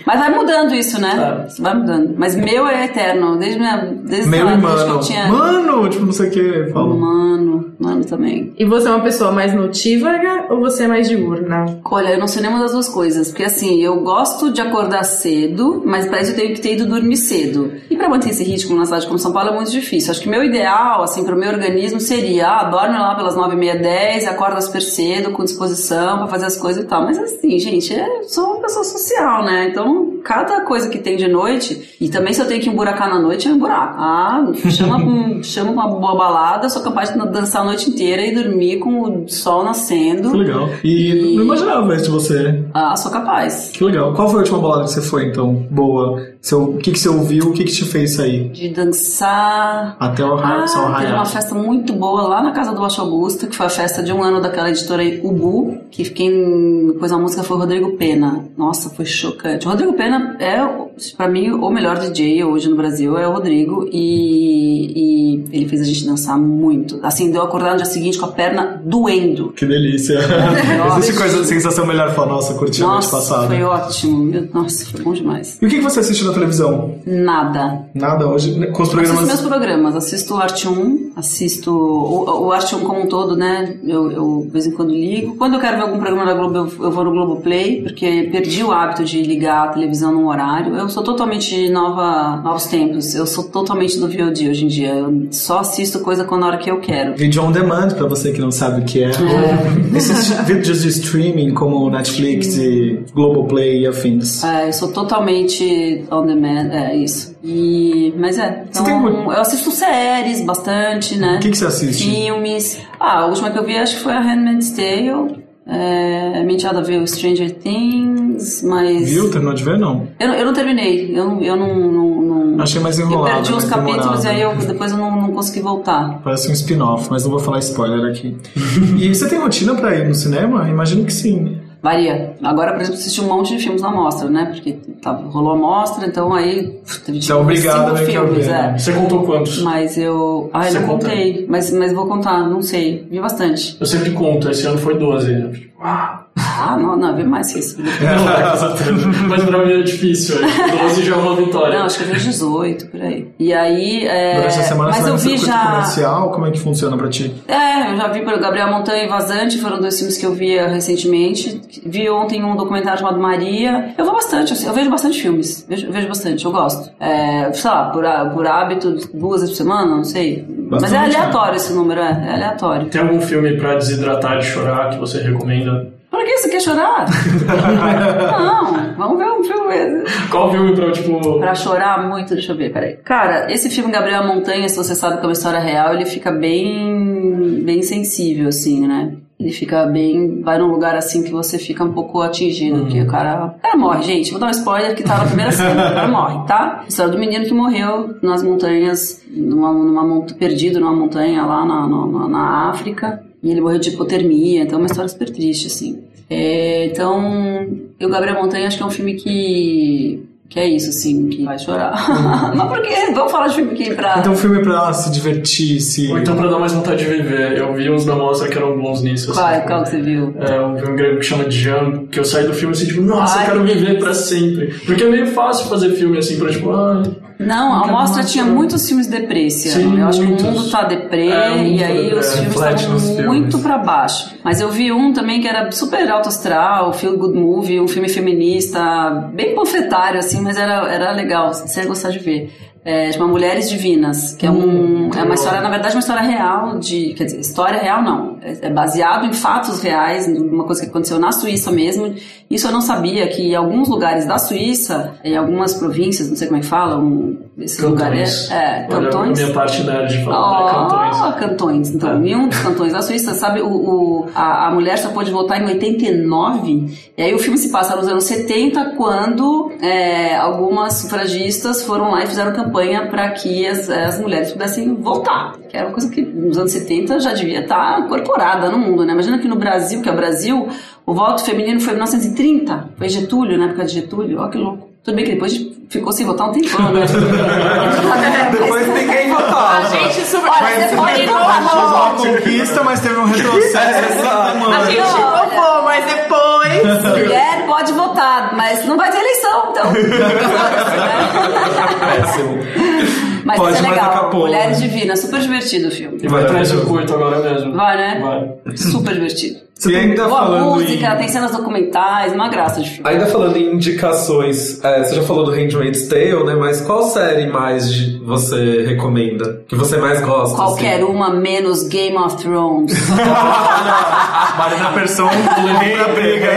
Mas vai mudando isso, né? É. Vai mudando. Mas meu é eterno. Desde, minha, desde, Meu lá, e desde que eu mano. tinha... Mano, tipo, não sei o que. Fala. Mano, mano também. E você é uma pessoa mais notívaga ou você é mais diurna? Olha, eu não sei nenhuma das duas coisas, porque assim, eu gosto de acordar cedo, mas para isso eu tenho que ter ido dormir cedo. E para manter esse ritmo numa cidade como São Paulo é muito difícil. Acho que meu ideal, assim, pro meu organismo seria, ah, dorme lá pelas nove e meia, dez, acorda super cedo, com disposição para fazer as coisas e tal. Mas assim, gente, eu sou uma pessoa social, né? Então, cada coisa que tem de noite, e também se eu tenho que emburacar na noite, eu emburaco. Ah, chama, um- chama uma boa balada, sou capaz de dançar a noite inteira e dormir com o sol nascendo. Que legal. E, não imaginava isso de você. Ah, sou capaz. Que legal. Qual foi a última balada que você foi, então? Boa. Seu, o que, que você ouviu? O que, que te fez sair? De dançar. Até o Ah, sol teve uma festa muito boa lá na casa do Baixo Augusto, que foi a festa de um ano daquela editora aí, Ubu, que quem pôs a música foi o Rodrigo Pena. Nossa, foi chocante. O Rodrigo Pena é o pra mim, o melhor DJ hoje no Brasil é o Rodrigo e, e ele fez a gente dançar muito. Assim, deu acordar no dia seguinte com a perna doendo. Que delícia. Nossa. Existe coisa, sensação melhor falar, nossa, curti a noite passada. foi ótimo. Meu- Nossa, foi bom demais. E o que que você assiste na televisão? Nada. Nada hoje? Com os Assisto programas. meus programas, assisto o Arte 1, assisto o, o Arte 1 como um todo, né? Eu, eu de vez em quando ligo. Quando eu quero ver algum programa da Globo, eu, eu vou no Globoplay, porque perdi o hábito de ligar a televisão num horário. Eu sou totalmente nova, novos tempos. Eu sou totalmente do VOD hoje em dia. Eu só assisto coisa quando a hora que eu quero. Vídeo on demand, pra você que não sabe o que é. Esses vídeos de streaming como Netflix e Globoplay e afins. É, eu sou totalmente on demand, é isso. E, mas é, então, tem eu assisto séries bastante, né? O que, que você assiste? Filmes. Ah, a última que eu vi acho que foi a Handmaid's Tale. É, me tinha a ver o Stranger Things, mas. Viu? Terminou de ver? Não. Eu, não- eu não terminei. Eu não. Eu não, não, não- Achei mais eu enrolado. perdi uns capítulos e aí eu, depois eu não, não consegui voltar. Parece um spin-off, mas não vou falar spoiler aqui. e você tem rotina pra ir no cinema? Imagino que sim. Varia. Agora, por exemplo, assisti um monte de filmes na mostra, né? Porque tava, rolou a mostra, então aí teve Você é obrigado cinco filmes, é. né? Você contou quantos? Mas eu. Ah, eu não conta? contei. Mas, mas vou contar, não sei. Vi bastante. Eu sempre conto, esse ano foi 12. né? Ah, não, não, vi mais que isso. Mas pra mim é difícil. 12 já é uma vitória. Não, acho que eu vi uns 18, por aí. E aí. É... Durante a semana mas você eu vi já. comercial? Como é que funciona pra ti? É, eu já vi pelo Gabriel Montanha e Vazante, foram dois filmes que eu vi eh, recentemente. Vi ontem um documentário chamado Maria. Eu vou bastante, assim, eu vejo bastante filmes. Vejo, vejo bastante, eu gosto. É, sei lá, por, por hábito, duas vezes por semana, não sei. Mas é Bastante, aleatório esse número, é, é aleatório. Tem algum filme pra desidratar de chorar que você recomenda? Que você quer chorar? não, vamos ver um filme. Qual filme pra, tipo... Pra chorar muito, deixa eu ver, peraí. Cara, esse filme Gabriel Montanha, se você sabe que é uma história real, ele fica bem, bem sensível, assim, né? Ele fica bem. Vai num lugar assim que você fica um pouco atingido, porque o cara. O cara morre, gente. Vou dar um spoiler que tá na primeira cena. O cara morre, tá? História do menino que morreu nas montanhas, numa, numa perdido numa montanha lá na, na, na África. E ele morreu de hipotermia, então é uma história super triste, assim. É, então, e o Gabriel Montanha acho que é um filme que. Que é isso, assim, que vai chorar. Mas por quê? Vamos falar de filme aqui pra. Então, filme pra se divertir, se. Ou então pra dar mais vontade de viver. Eu vi uns da mostra que eram bons nisso. qual, assim. qual que você viu? É um filme grego que chama Jump, que eu saí do filme assim, tipo, nossa, Ai, eu quero que viver pra sempre. Porque é meio fácil fazer filme assim, pra tipo, ah, Não, a mostra tinha muitos filmes deprê esse Sim. Eu acho que o mundo tá deprê É, e aí os filmes estavam muito pra baixo. Mas eu vi um também que era super alto astral, feel good movie, um filme feminista, bem panfletário assim, mas era, era legal, você ia gostar de ver. É, chama Mulheres Divinas, que é, um, é uma história, na verdade, uma história real de. Quer dizer, história real não. É, é baseado em fatos reais, uma coisa que aconteceu na Suíça mesmo. Isso eu não sabia, que em alguns lugares da Suíça, em algumas províncias, não sei como é que fala, um, esses cantões. lugares. É, Olha, cantões. a minha parte nerd de Oh, falar, é cantões. cantões. Então, em um dos cantões da Suíça, sabe, o, o- a, a mulher só pôde votar em 89, e aí o filme se passa nos anos 70, quando é, algumas sufragistas foram lá e fizeram campanha para que as, as mulheres pudessem votar. Que era uma coisa que nos anos 70 já devia estar incorporada no mundo, né? Imagina que no Brasil, que é o Brasil, o voto feminino foi em 1930, foi Getúlio, na época de Getúlio, ó que louco. Tudo bem que depois ficou sem votar um tempão, né? Depois ninguém votava. A gente super. Olha, você pode Tive uma conquista, mas teve um retrocesso. A gente roubou, mas depois. Mulher pode votar, mas não vai ter eleição, então. Péssimo. Mas Pode, isso é legal. pouco. Mulheres Divinas, super divertido o filme. E vai atrás do curto agora mesmo. Vai, né? Vai. Super divertido. E ainda Boa falando música, em... tem cenas documentais, uma graça de filme. Ainda falando em indicações, é, você já falou do Handmaid's Tale, né? Mas qual série mais você recomenda? Que você mais gosta? Qualquer assim? uma menos Game of Thrones. Marina Persson a briga.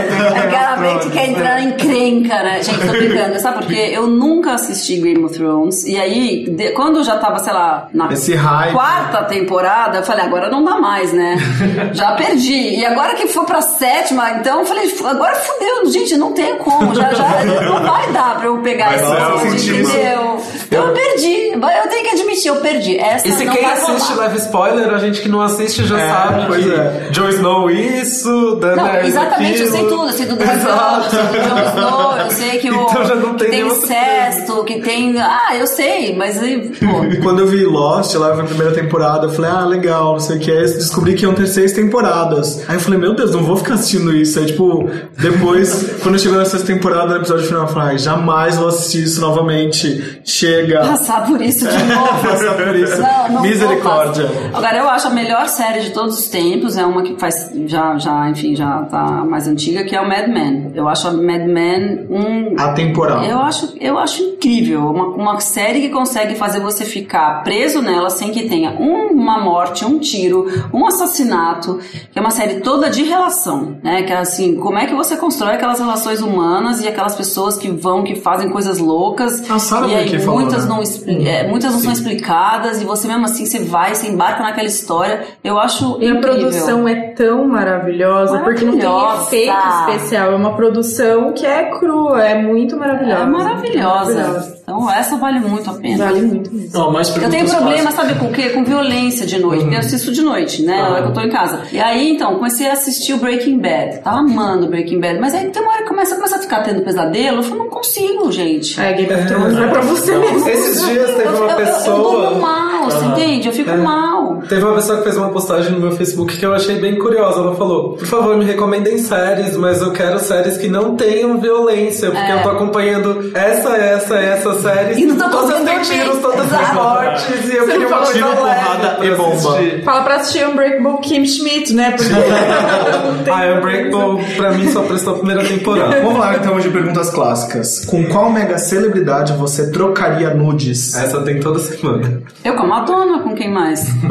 Claramente quer entrar em crenca, né? Gente, tô brincando. Sabe por quê? Eu nunca assisti Game of Thrones. E aí, de- quando eu já tava, sei lá, na Esse hype. quarta temporada, eu falei, agora não dá mais, né? Já perdi. E agora que for pra sétima, então eu falei, agora fudeu, gente, não tem como. Já, já não vai dar pra eu pegar esse isso. entendeu? Então eu perdi. Eu tenho que admitir. eu perdi. Essa E se não quem vai assiste leva spoiler, a gente que não assiste já É, sabe pois que é. Jon Snow isso, Não, Daenerys exatamente, eu sei aquilo. tudo, eu sei do Dragão, eu sei do Jon Snow, eu sei que, o, Então já não que tem tem incesto, que tem. Ah, eu sei, mas pô. Quando eu vi Lost, lá na primeira temporada, eu falei, ah, legal, não sei o que. Aí descobri que iam ter seis temporadas. Aí eu falei, meu Deus, não vou ficar assistindo isso. Aí, tipo, depois, quando chegou na sexta temporada, no episódio final, eu falei, ai, jamais vou assistir isso novamente. Chega. Passar por isso de novo. Passar por isso. Não, não Misericórdia. Agora, eu acho a melhor série de todos os tempos, é uma que faz, já, já, enfim, já tá mais antiga, que é o Mad Men. Eu acho a Mad Men um... Atemporal. Eu acho, eu acho incrível. Uma, uma série que consegue fazer você ficar preso nela sem que tenha um- uma morte, um tiro, um assassinato. Que é uma série toda de relação, né? Que é assim, como é que você constrói aquelas relações humanas e aquelas pessoas que vão, que fazem coisas loucas. A Sarah e aí muitas né? não, é, muitas não são explicadas e você mesmo assim, você vai, você embarca naquela história. Eu acho E a incrível. produção é tão maravilhosa, porque não tem Maravilhosa. efeito especial. É uma produção que é crua, é muito maravilhosa. É maravilhosa. Maravilhosa. Então essa vale muito a pena. Vale muito mesmo. Mais Eu tenho problema, fáceis. sabe com o quê? Com violência de noite. porque Eu assisto de noite, né? Na hora que eu tô em casa. E aí, então, comecei a assistir o Breaking Bad. Tava amando o Breaking Bad. Mas aí tem uma hora que começa, começa a ficar tendo pesadelo. Eu falo, não consigo, gente. É, Game of Thrones não é pra você mesmo. Esses dias teve eu, uma eu, eu, eu pessoa. durmo mal, você entende? Eu fico É. mal. Teve uma pessoa que fez uma postagem no meu Facebook que eu achei bem curiosa. Ela falou: Por favor, me recomendem séries, mas eu quero séries que não tenham violência, porque eu tô acompanhando essa, essa, essa série. É. E não tô todas têm tiros, todas Exato. mortes, e eu Você queria uma coisa leve porrada e bomba. assistir. Fala pra assistir Unbreakable Kim Schmidt, né? Porque Ah, o Breakball pra mim só prestou a primeira temporada. Vamos lá então de perguntas clássicas. Com qual mega celebridade você trocaria nudes? Essa tem toda semana. Eu com a Madonna, com quem mais?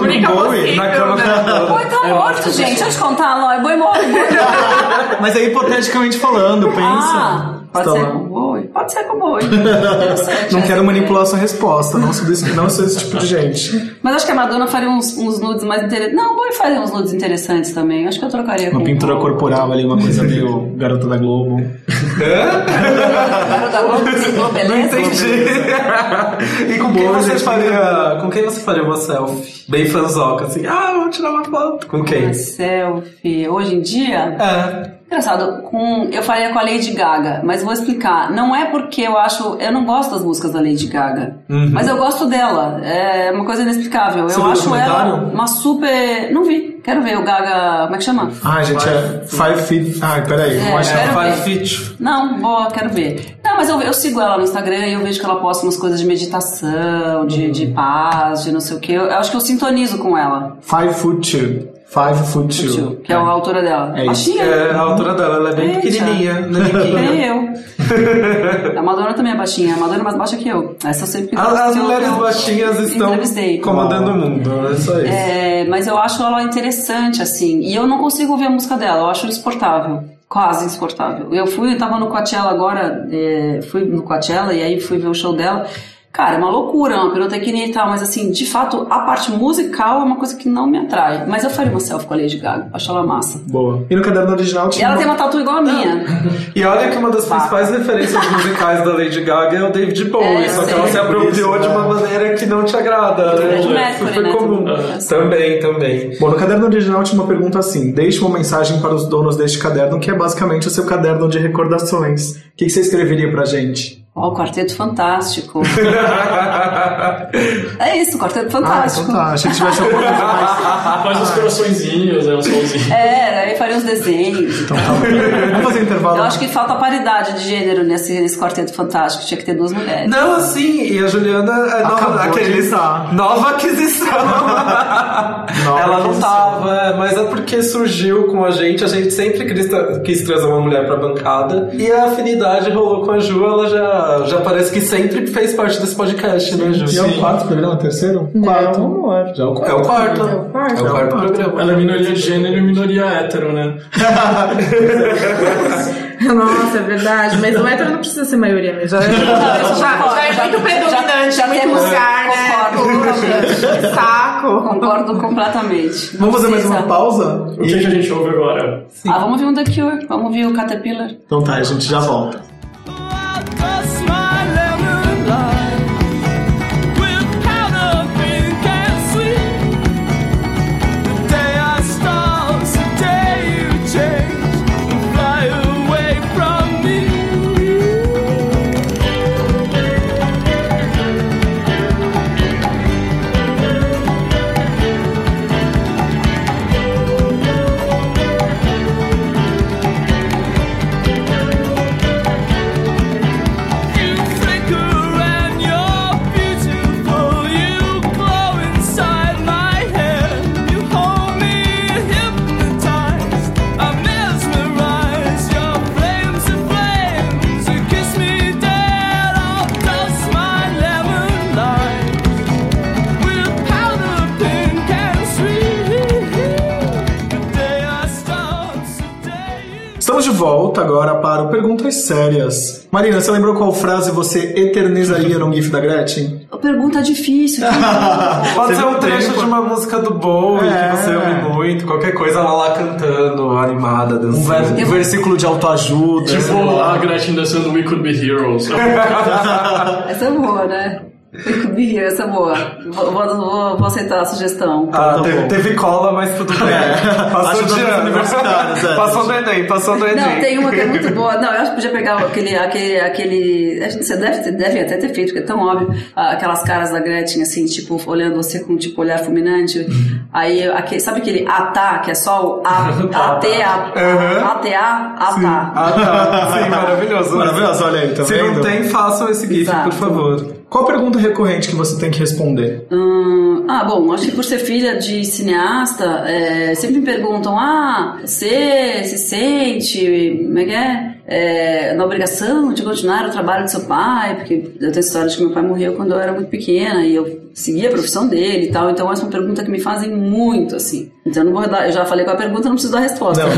Única Bowie, possível, na cama né? Boi tá morto, gente. Deixa eu te contar, não. É boi morto. Mas aí, hipoteticamente falando, pensa. Ah, pode Então, ser com boi. Pode ser com boi. Não quero manipular sua resposta, não sou desse, não sou esse tipo de gente. Mas acho que a Madonna faria uns, uns nudes mais interessantes. Não, o Boi faria uns nudes interessantes também. Acho que eu trocaria Uma com pintura o corporal ali, uma coisa meio garota da Globo. Garota Globo, Globo, beleza? Não entendi. e com quem Boa, você gente. faria. Com quem você faria uma selfie? Bem fanzoca, assim. Ah, vamos tirar uma foto. Com quem? Uma selfie. Hoje em dia, É. engraçado, com, eu faria com a Lady Gaga, mas vou explicar. Não é porque eu acho. Eu não gosto das músicas da Lady Gaga, mas eu gosto dela. É uma coisa inexplicável. Você eu acho ela uma super. Não vi. Quero ver o Gaga. Como é que chama? Ai, gente, é Five Feet. Ai, peraí. É, eu acho- Quero Five ver. Feet. Não, boa, quero ver. Não, mas eu, eu sigo ela no Instagram e eu vejo que ela posta umas coisas de meditação, de, de paz, de não sei o que. Eu, eu acho que eu sintonizo com ela, Five Foot Two. Five Foot Two. que é a altura dela. É isso. Baixinha. É, a altura dela, ela é bem Eita. pequenininha, naniquinha. Nem eu. A Madonna também é baixinha. A Madonna é mais baixa que eu. Essa eu sei porque As, as eu- mulheres eu baixinhas estão comandando o mundo, é só isso. É, mas eu acho ela interessante, assim. E eu não consigo ouvir a música dela. Eu acho insuportável. Quase insuportável. Eu fui, eu tava no Coachella agora, é, fui no Coachella e aí fui ver o show dela. Cara, é uma loucura, uma pirotecnia e tal, mas assim, de fato, a parte musical é uma coisa que não me atrai. Mas eu faria uma selfie com a Lady Gaga, acho ela massa. Boa. E no caderno original E tinha. ela uma- tem uma tatu igual a minha. E olha que uma das principais referências musicais da Lady Gaga é o David Bowie, É, só que sei. ela se apropriou de uma maneira que não te agrada, né? Freddie Isso Mercury, foi né? comum. Tudo. Também, também. Bom, no caderno original tinha uma pergunta assim: deixe uma mensagem para os donos deste caderno, que é basicamente o seu caderno de recordações. O que, que você escreveria pra gente? Ó, o Quarteto Fantástico. é isso, o Quarteto Ah, Fantástico. então tá. Achei que tivesse alguma coisa mais. Faz uns coraçõezinhos, né? Um solzinho. É, daí faria uns desenhos. Então tá. Vamos fazer intervalo. Eu acho que falta paridade de gênero nesse, nesse Quarteto Fantástico. Tinha que ter duas mulheres. Não, assim, e a Juliana é nova, entrar. nova aquisição. Ela não tava, é, mas é porque surgiu com a gente, a gente sempre quis, tra- quis trazer uma mulher pra bancada, e a afinidade rolou com a Ju, ela já, já parece que sempre fez parte desse podcast, né, Ju? E é o quarto programa? Terceiro? Quarto. Não, amor. Já é o quarto. É o quarto. É o quarto. É o quarto programa. Ela é minoria de gênero e minoria hétero, né? Nossa, é verdade. Mas o hétero não precisa ser maioria mesmo. Já, já, já é muito predominante, já muito temos- lugar, né? saco. Concordo completamente. Vamos fazer mais uma pausa? O que, que a gente ouve agora? Ah, vamos ver um The Cure. Vamos ver o Caterpillar. Então tá, a gente já volta. Us. Volta agora para o Perguntas Sérias. Marina, você lembrou qual frase você eternizaria no GIF da Gretchen? Pergunta difícil. Pode ser um trecho de uma música do Bowie É. que você ouve muito, qualquer coisa ela lá cantando, animada, Um, dançando. um versículo de autoajuda. Tipo lá. a Gretchen dançando We Could Be Heroes. essa é boa, né? We could be here, essa é boa. Vou, vou- vou- aceitar a sugestão. Ah, tá teve, teve cola, mas tudo bem. Passou Ajuda de ano. universitários, é. Passou no Enem, passou no Enem. Não, tem uma que é muito boa. Não, eu acho que podia pegar aquele. aquele, aquele a gente- você deve, deve até ter feito, porque é tão óbvio. ah, Aquelas caras da Gretchen, assim, tipo, olhando você com tipo olhar fulminante. Aí, aquele, sabe aquele ATA, que é só o A- ATA, Uhum. ATA, ATA. Sim, maravilhoso. Maravilhoso, olha aí, tá Se vendo? não tem, façam esse GIF, Exato. por favor. Qual pergunta recorrente que você tem que responder? Hum, ah, bom, acho que por ser filha de cineasta, é, sempre me perguntam: ah, você se sente, como é que é? É, na obrigação de continuar o trabalho do seu pai, porque eu tenho história de que meu pai morreu quando eu era muito pequena e eu segui a profissão dele e tal, então essa é uma pergunta que me fazem muito, assim. Então eu não vou dar, eu já falei com a pergunta, não preciso dar a resposta.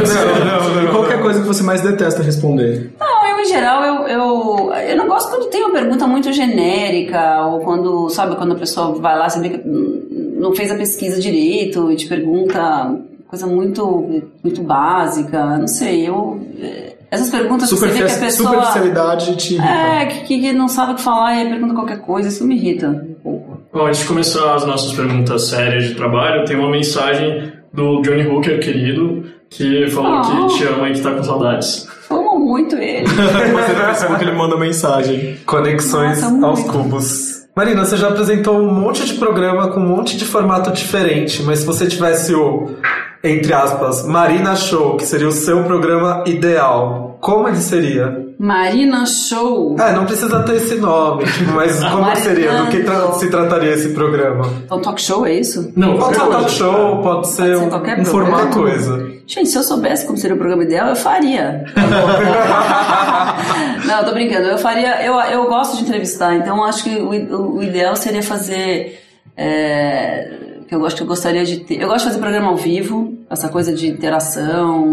E qualquer coisa que você mais detesta responder. Não, eu em geral, eu, eu, eu não gosto quando tem uma pergunta muito genérica, ou quando, sabe, quando a pessoa vai lá, sabe não fez a pesquisa direito e te pergunta coisa muito, muito básica, não sei, eu... Essas perguntas que você vê que a pessoa... Superficialidade te irrita. É, que, que não sabe o que falar e pergunta qualquer coisa, isso me irrita um pouco. Bom, antes de começar as nossas perguntas sérias de trabalho, tem uma mensagem do Johnny Hooker, querido, que falou Oh. que te ama e que tá com saudades. Amo muito ele. Você no Facebook ele manda mensagem. Conexões Nossa, aos cubos. Marina, você já apresentou um monte de programa com um monte de formato diferente, mas se você tivesse o, entre aspas, Marina Show, que seria o seu programa ideal, como ele seria? Marina Show. É, não precisa ter esse nome, tipo, mas como que seria? Do que tra- se trataria esse programa? É um talk show, é isso? Não, Pode ser um talk show, pode ser ser um, um formato coisa. Gente, se eu soubesse como seria o programa ideal, eu faria. Não, tô brincando. Eu faria. Eu, eu gosto de entrevistar, então acho que o, o ideal seria fazer. é, que eu gosto que eu gostaria de ter. Eu gosto de fazer programa ao vivo, essa coisa de interação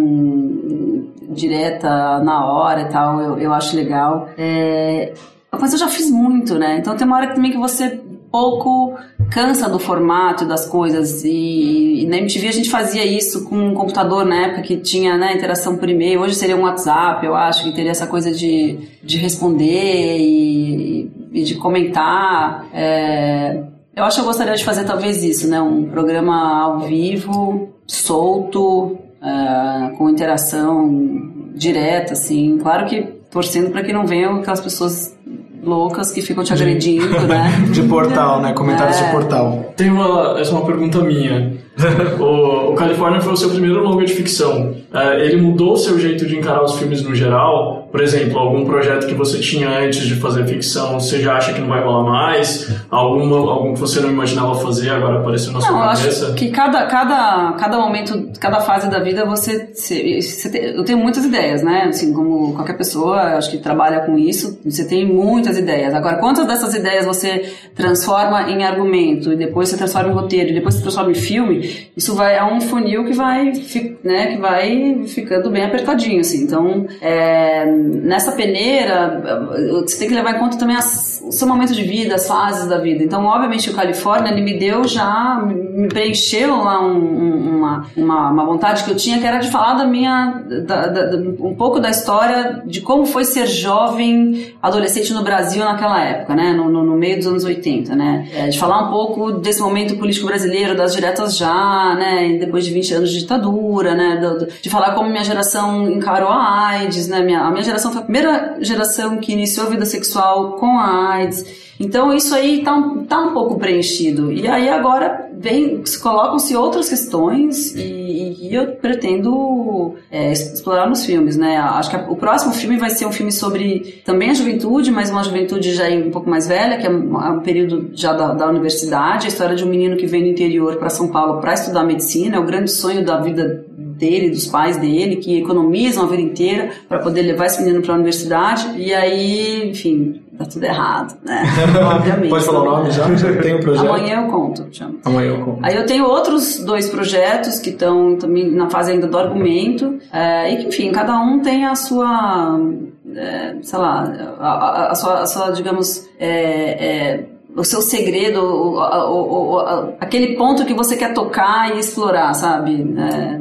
direta na hora e tal, eu, eu acho legal. É, mas eu já fiz muito, né? Então tem uma hora também que você pouco cansa do formato das coisas e, e na MTV a gente fazia isso com um computador na época que tinha né, interação por e-mail, hoje seria um WhatsApp, eu acho que teria essa coisa de, de responder e, e de comentar. É, eu acho que eu gostaria de fazer talvez isso, né? Um programa ao vivo, solto, é, com interação direta, assim. Claro que torcendo para que não venham aquelas pessoas loucas que ficam te agredindo, né? De portal, né? Comentários É. de portal. Tem uma, essa é uma pergunta minha. o, o California foi o seu primeiro longa de ficção. É, ele mudou o seu jeito de encarar os filmes no geral? Por exemplo, algum projeto que você tinha antes de fazer ficção, você já acha que não vai rolar mais? Alguma, algum que você não imaginava fazer, agora apareceu na Não, sua cabeça? acho que cada, cada, cada momento, cada fase da vida você, você, você tem- eu tenho muitas ideias, né? Assim, como qualquer pessoa, acho que trabalha com isso, você tem muitas ideias. Agora, quantas dessas ideias você transforma em argumento e depois você transforma em roteiro e depois você transforma em filme? Isso vai é um funil que vai, né? Que vai ficando bem apertadinho, assim. Então, é, nessa peneira, você tem que levar em conta também as- o seu momento de vida, as fases da vida. Então, obviamente, o Califórnia, ele me deu já, me preencheu lá um- um- uma, uma, uma vontade que eu tinha, que era de falar da minha, da- da- um pouco da história de como foi ser jovem, adolescente no Brasil naquela época, né? No, no- no meio dos anos 80, né? É, de falar um pouco desse momento político brasileiro, das diretas já, né? Depois de 20 anos de ditadura, né? Do- do- de falar como minha geração encarou a AIDS, né? Minha, a minha geração foi a primeira geração que iniciou a vida sexual com a Então isso aí tá um, tá um pouco preenchido. E aí agora vem, se colocam-se outras questões e, e eu pretendo é, explorar nos filmes, né? Acho que o próximo filme vai ser um filme sobre também a juventude, mas uma juventude já um pouco mais velha, que é um, é um período já da, da universidade, a história de um menino que vem do interior para São Paulo para estudar medicina, é o grande sonho da vida dele, dos pais dele, que economizam a vida inteira para poder levar esse menino para a universidade. E aí, enfim, tá tudo errado, né? Obviamente. Pode falar o nome já? Já tem o projeto? Amanhã eu conto, chama. Amanhã eu conto. Aí eu tenho outros dois projetos que estão também na fase ainda do argumento, é, e que, enfim, cada um tem a sua, é, sei lá, a, a- a sua, a sua, digamos, é, é, o seu segredo, o- o- o- aquele ponto que você quer tocar e explorar, sabe? É,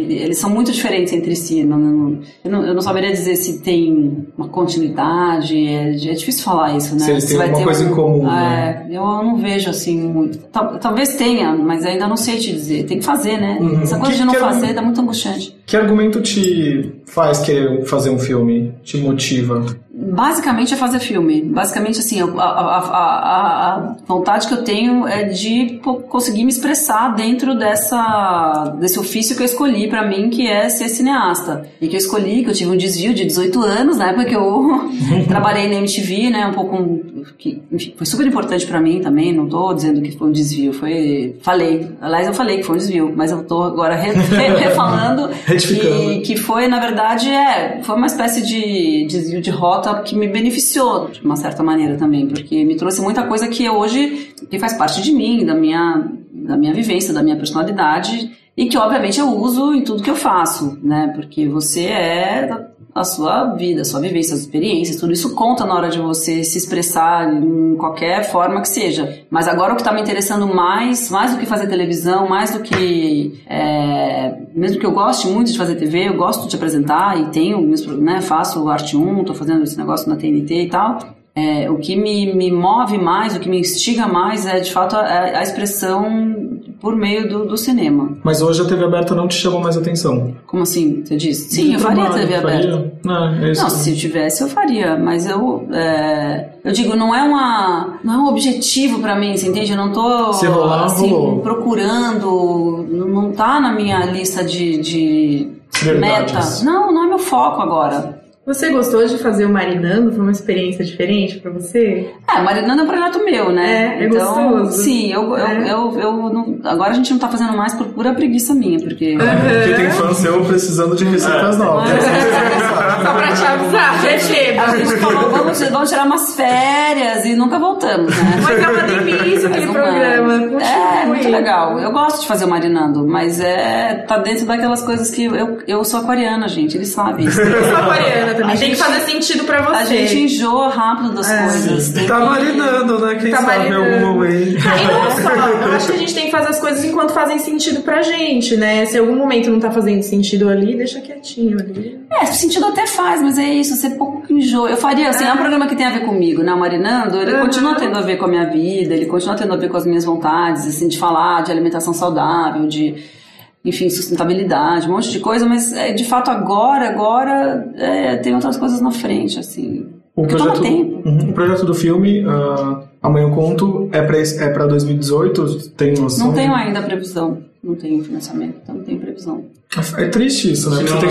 eles são muito diferentes entre si. Não, não- eu, não, eu não saberia dizer se tem uma continuidade. É, é difícil falar isso, né? Se eles têm alguma coisa em comum, É, né? eu não vejo assim muito. Tal- talvez tenha, mas ainda não sei te dizer. Tem que fazer, né? Uhum. Essa coisa Que- de não um- fazer dá muito angustiante. Que argumento te faz querer fazer um filme? Te motiva? Basicamente é fazer filme. Basicamente, assim, a, a- a- a- vontade que eu tenho é de conseguir me expressar dentro dessa, desse ofício que eu escolhi pra mim, que é ser cineasta. E que eu escolhi, que eu tive um desvio de 18 anos, na época que eu trabalhei na MTV, né, um pouco... Que, enfim, foi super importante pra mim também, não tô dizendo que foi um desvio, foi... Falei, aliás, eu falei que foi um desvio, mas eu tô agora re, re- refalando que, que foi, na verdade, é, foi uma espécie de desvio de rota que me beneficiou de uma certa maneira também, porque me trouxe muita coisa que hoje que faz parte de mim, da minha, da minha vivência, da minha personalidade e que obviamente eu uso em tudo que eu faço, né? Porque você é a sua vida, a sua vivência, as experiências, tudo isso conta na hora de você se expressar em qualquer forma que seja. Mas agora o que está me interessando mais, mais do que fazer televisão, mais do que é, mesmo que eu goste muito de fazer TV, eu gosto de apresentar e tenho, né, faço arte 1, tô fazendo esse negócio na TNT e tal. É, o que me, me move mais, o que me instiga mais é de fato a, a expressão por meio do, do cinema. Mas hoje a TV aberta não te chama mais atenção. Como assim? Você diz? Sim, eu faria Trabalho, TV aberta. Não, é isso. Não, se eu tivesse, eu faria, mas eu. é, eu digo, não é uma. Não é um objetivo pra mim, você entende? Eu não tô Se rolar, assim, rolou. procurando. Não não tá na minha lista de, de meta. Não, não é meu foco agora. Você gostou de fazer o Marinando? Foi uma experiência diferente pra você? É, Marinando é um projeto meu, né? É, é então, gostoso. Sim, eu, eu, É. eu, eu não- agora a gente não tá fazendo mais por pura preguiça minha, porque. Porque tem fã seu precisando de receitas novas. Só pra te avisar, receba. A gente falou, vamos, vamos tirar umas férias e nunca voltamos, né? Mas é uma delícia aquele programa. É, Continue. é muito legal. Eu gosto de fazer o marinando, mas é tá dentro daquelas coisas que eu, eu sou aquariana, gente, eles sabem. Eu sou aquariana também. A Tem que gente- fazer sentido pra você. A gente enjoa rápido das É. coisas. Tem Tá que- marinando, né? Quem Tá sabe em marinando. algum momento. Não só, eu acho que a gente tem que fazer as coisas enquanto fazem sentido pra gente, né? Se em algum momento não tá fazendo sentido ali, deixa quietinho ali. É, sentido até faz, mas é isso, você pouco que enjoa. Eu faria, assim, é um programa que tem a ver comigo, né? O Marinando, ele Uhum. continua tendo a ver com a minha vida, ele continua tendo a ver com as minhas vontades, assim, de falar de alimentação saudável, de, enfim, sustentabilidade, um monte de coisa, mas é, de fato agora, agora, é, tem outras coisas na frente, assim. O projeto. Uhum. o projeto do filme, ah, Amanhã eu conto, é esse- é pra 2018? Tem noção? Não tenho ainda previsão, não tenho financiamento, então não tenho previsão. É triste isso, né? Você tem.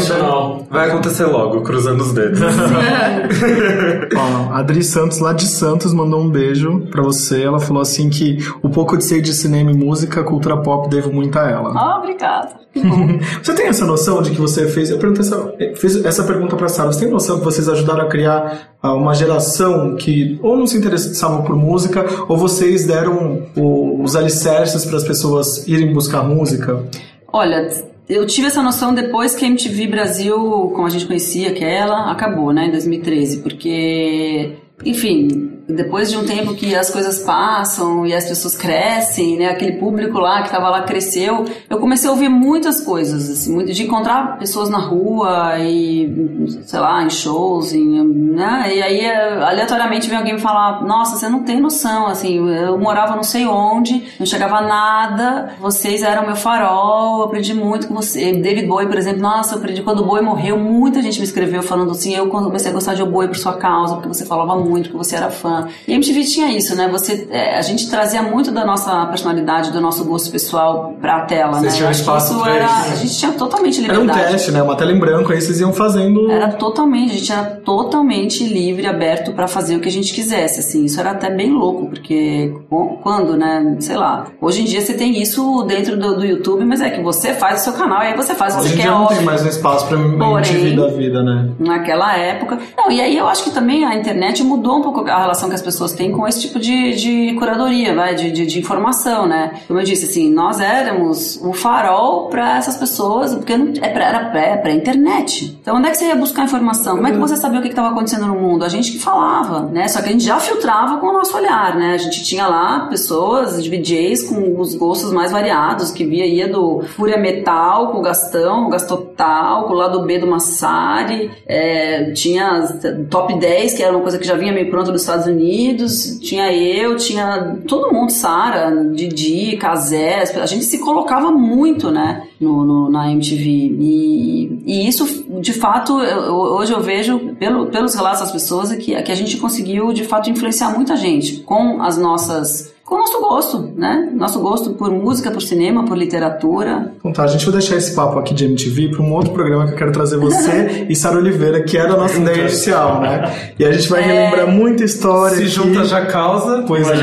Vai acontecer logo, cruzando os dedos. Ó, a Adri Santos, lá de Santos, mandou um beijo pra você. Ela falou assim que o pouco de ser de cinema e música, cultura pop, devo muito a ela. Ah, obrigada. Você tem essa noção de que você fez. Eu perguntei essa, fiz essa pergunta pra Sara. Você tem noção que vocês ajudaram a criar ah, uma geração que ou não se interessavam por música, ou vocês deram o- os alicerces para as pessoas irem buscar música? Olha, eu tive essa noção depois que a MTV Brasil, como a gente conhecia, que ela acabou, né, em 2013, porque, enfim, depois de um tempo que as coisas passam e as pessoas crescem, né, aquele público lá que estava lá cresceu, eu comecei a ouvir muitas coisas, assim, muito de encontrar pessoas na rua e, sei lá, em shows, né, e aí aleatoriamente vem alguém me falar, nossa, você não tem noção, assim, eu morava não sei onde, não chegava nada, vocês eram meu farol, eu aprendi muito com você. David Bowie, por exemplo, nossa, eu aprendi quando o Bowie morreu, muita gente me escreveu falando assim, eu comecei a gostar de o Bowie por sua causa, porque você falava muito, porque você era fã. E a MTV tinha isso, né? Você, é, a gente trazia muito da nossa personalidade, do nosso gosto pessoal pra tela, Vocês né? tinham espaço isso pra era, isso. a gente tinha totalmente Era um liberdade. teste, né? Uma tela em branco, aí vocês iam fazendo. Era totalmente, a gente era totalmente livre, aberto pra fazer o que a gente quisesse, assim. Isso era até bem louco, porque quando, né, sei lá. Hoje em dia você tem isso dentro do, do YouTube, mas é que você faz o seu canal e aí você faz o que Hoje você quer, dia não tem mais um espaço pra MTV da vida, né? naquela época. Não, e aí eu acho que também a internet mudou um pouco a relação que as pessoas têm com esse tipo de, de curadoria, vai, de, de, de informação, né? Como eu disse, assim, nós éramos o farol para essas pessoas, porque é pra, era pré, internet. Então onde é que você ia buscar informação? Como é que você sabia o que estava acontecendo no mundo? A gente que falava, né? Só que a gente já filtrava com o nosso olhar, né? A gente tinha lá pessoas, DJs com os gostos mais variados, que via ia do Fúria Metal com o Gastão, o Gastotal, com o lado B do Massari, é, tinha top 10, que era uma coisa que já vinha meio pronta dos Estados Unidos, tinha eu, tinha todo mundo, Sara, Didi, Casé, a gente se colocava muito, né, no, no- na MTV. E, e isso, de fato, eu- hoje eu vejo, pelo, pelos relatos das pessoas, é que, que a gente conseguiu, de fato, influenciar muita gente com as nossas. Com o nosso gosto, né? Nosso gosto por música, por cinema, por literatura. Então tá, a gente vai deixar esse papo aqui de MTV para um outro programa que eu quero trazer você e Sara Oliveira, que era a nossa ideia inicial, né? E a gente vai relembrar muita história. Se aqui. junta já causa. Pois é.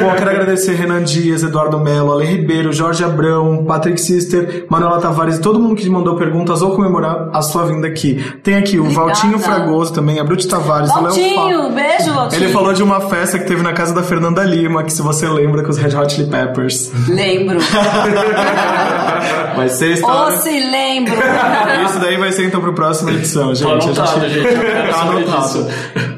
Bom, eu quero agradecer Renan Dias, Eduardo Melo, Ale Ribeiro, Jorge Abrão, Patrick Sister, Manuela Tavares e todo mundo que mandou perguntas ou comemorar a sua vinda aqui. Tem aqui o Obrigada. Valtinho Fragoso também, a Bruti Tavares, o Léo. Valtinho, beijo, Valtinho. Ele falou de uma festa que teve na casa da Fernanda Lima, que se você lembra, com os Red Hot Chili Peppers. Lembro. Vai ser Ou história. se lembro. Isso daí vai ser então pro próxima edição, gente. Tá anotado, a gente. Tá anotado.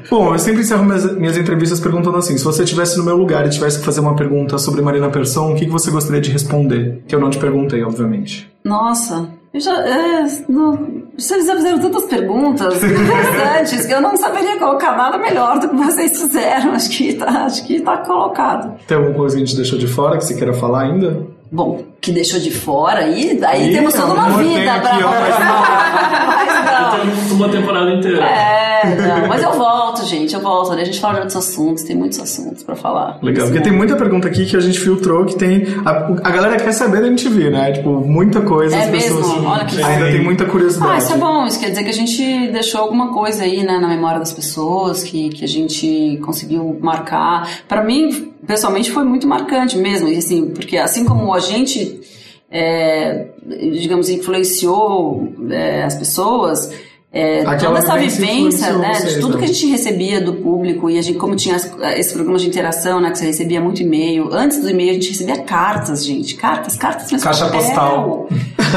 Bom, eu sempre encerro minhas, minhas entrevistas perguntando assim: se você estivesse no meu lugar e tivesse que fazer uma pergunta sobre Marina Persson, o que, que você gostaria de responder? Que eu não te perguntei, obviamente. Nossa, eu já. É, não, vocês já fizeram tantas perguntas interessantes que eu não saberia colocar nada melhor do que vocês fizeram. Acho que tá, acho que tá colocado. Tem alguma coisa que a gente deixou de fora que você queira falar ainda? Bom, que deixou de fora aí, daí temos toda uma vida pra aqui, ó, Mas não. Tem uma temporada inteira. É, não, mas eu volto, gente, eu volto. Daí a gente fala de outros assuntos, tem muitos assuntos pra falar. Legal, porque tem muita pergunta aqui que a gente filtrou que tem. A, a galera quer saber da MTV, né? Tipo, muita coisa. É as pessoas mesmo? Olha que ainda tem muita curiosidade. Ah, isso é bom. Isso quer dizer que a gente deixou alguma coisa aí, né, na memória das pessoas, que, que a gente conseguiu marcar. Pra mim, pessoalmente, foi muito marcante mesmo. E, assim, porque assim como a gente, é, digamos, influenciou é, as pessoas. é, toda essa vivência né, de tudo né? que a gente recebia do público e a gente, como tinha esse programa de interação, né, que você recebia muito e-mail. Antes do e-mail a gente recebia cartas, gente, cartas, cartas, mas Caixa papel. postal.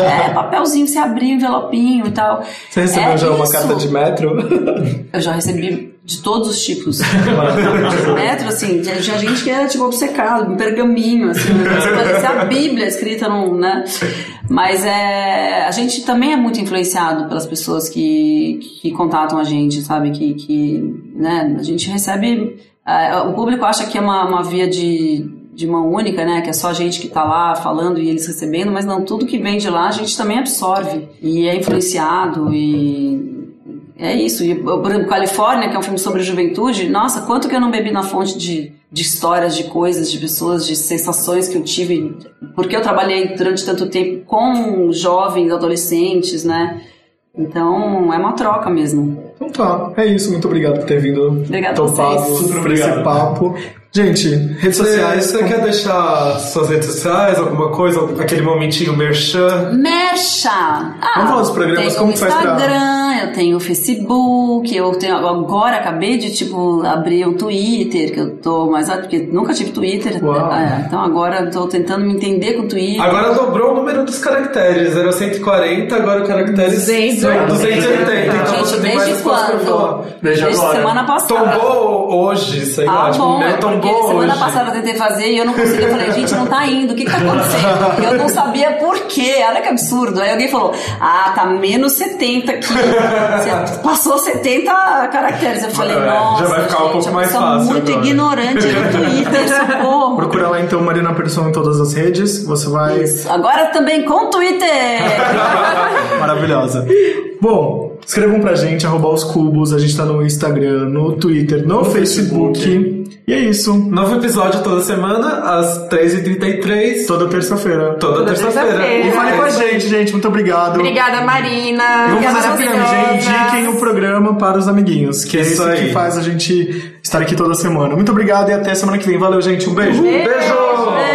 É, papelzinho, você abria envelopinho e tal. Você recebeu É já uma isso. carta de metro? Eu já recebi de todos os tipos. metro, assim, tinha gente que era tipo obcecado, um pergaminho, assim, negócio que parecia a Bíblia escrita num, né? Mas é, a gente também é muito influenciado pelas pessoas que, que contatam a gente, sabe? Que, que né? a gente recebe. é, o público acha que é uma, uma via de, de mão única, né? Que é só a gente que tá lá falando e eles recebendo, mas não, tudo que vem de lá a gente também absorve e é influenciado e é isso. E, por exemplo, Califórnia, que é um filme sobre juventude, nossa, quanto que eu não bebi na fonte de, de histórias, de coisas, de pessoas, de sensações que eu tive, porque eu trabalhei durante tanto tempo com jovens, adolescentes, né? Então, é uma troca mesmo. Então tá, é isso. Muito obrigado por ter vindo Obrigada a topado. Super por esse obrigado. papo. Gente, redes Você, sociais. você quer deixar suas redes sociais, alguma coisa, aquele momentinho merchan? Mercha! Ah, Vamos falar dos programas, como que faz pra- Instagram, eu tenho o Facebook, eu tenho agora acabei de tipo abrir o Twitter, que eu tô mais porque nunca tive Twitter, Uau. É, então agora eu tô tentando me entender com o Twitter. Agora dobrou o número dos caracteres. Era 140, agora o caracteres 280. 280. Então Gente, você tem mais quando? Desde Desde agora. semana passada. Tombou hoje, sei lá, Ah, tipo, bom, o é meu porque tombou semana hoje. passada eu tentei fazer e eu não consegui. Eu falei, gente, não tá indo, o que que tá acontecendo? Eu não sabia por quê, olha que absurdo. Aí alguém falou, ah, tá menos 70 aqui. Você passou 70 caracteres. Eu falei, É, já nossa, vai ficar um gente, pouco eu mais sou fácil muito agora." ignorante no Twitter, socorro. Procura lá então Marina Persson em todas as redes. Você vai. Isso. Agora também com Twitter. Maravilhosa. Bom, Escrevam pra gente, arroba os cubos. A gente tá no Instagram, no Twitter, no, Facebook. Facebook. E é isso. Novo episódio toda semana, às 3h33. Toda terça-feira. Toda, Toda terça-feira. terça-feira. E fale com a gente, gente. Muito obrigado. Obrigada, Marina. E vamos fazer essa pirâmide. Indiquem o programa para os amiguinhos, que é Isso isso aí. que faz a gente estar aqui toda semana. Muito obrigado e até semana que vem. Valeu, gente. Um beijo. Beijo! Beijo.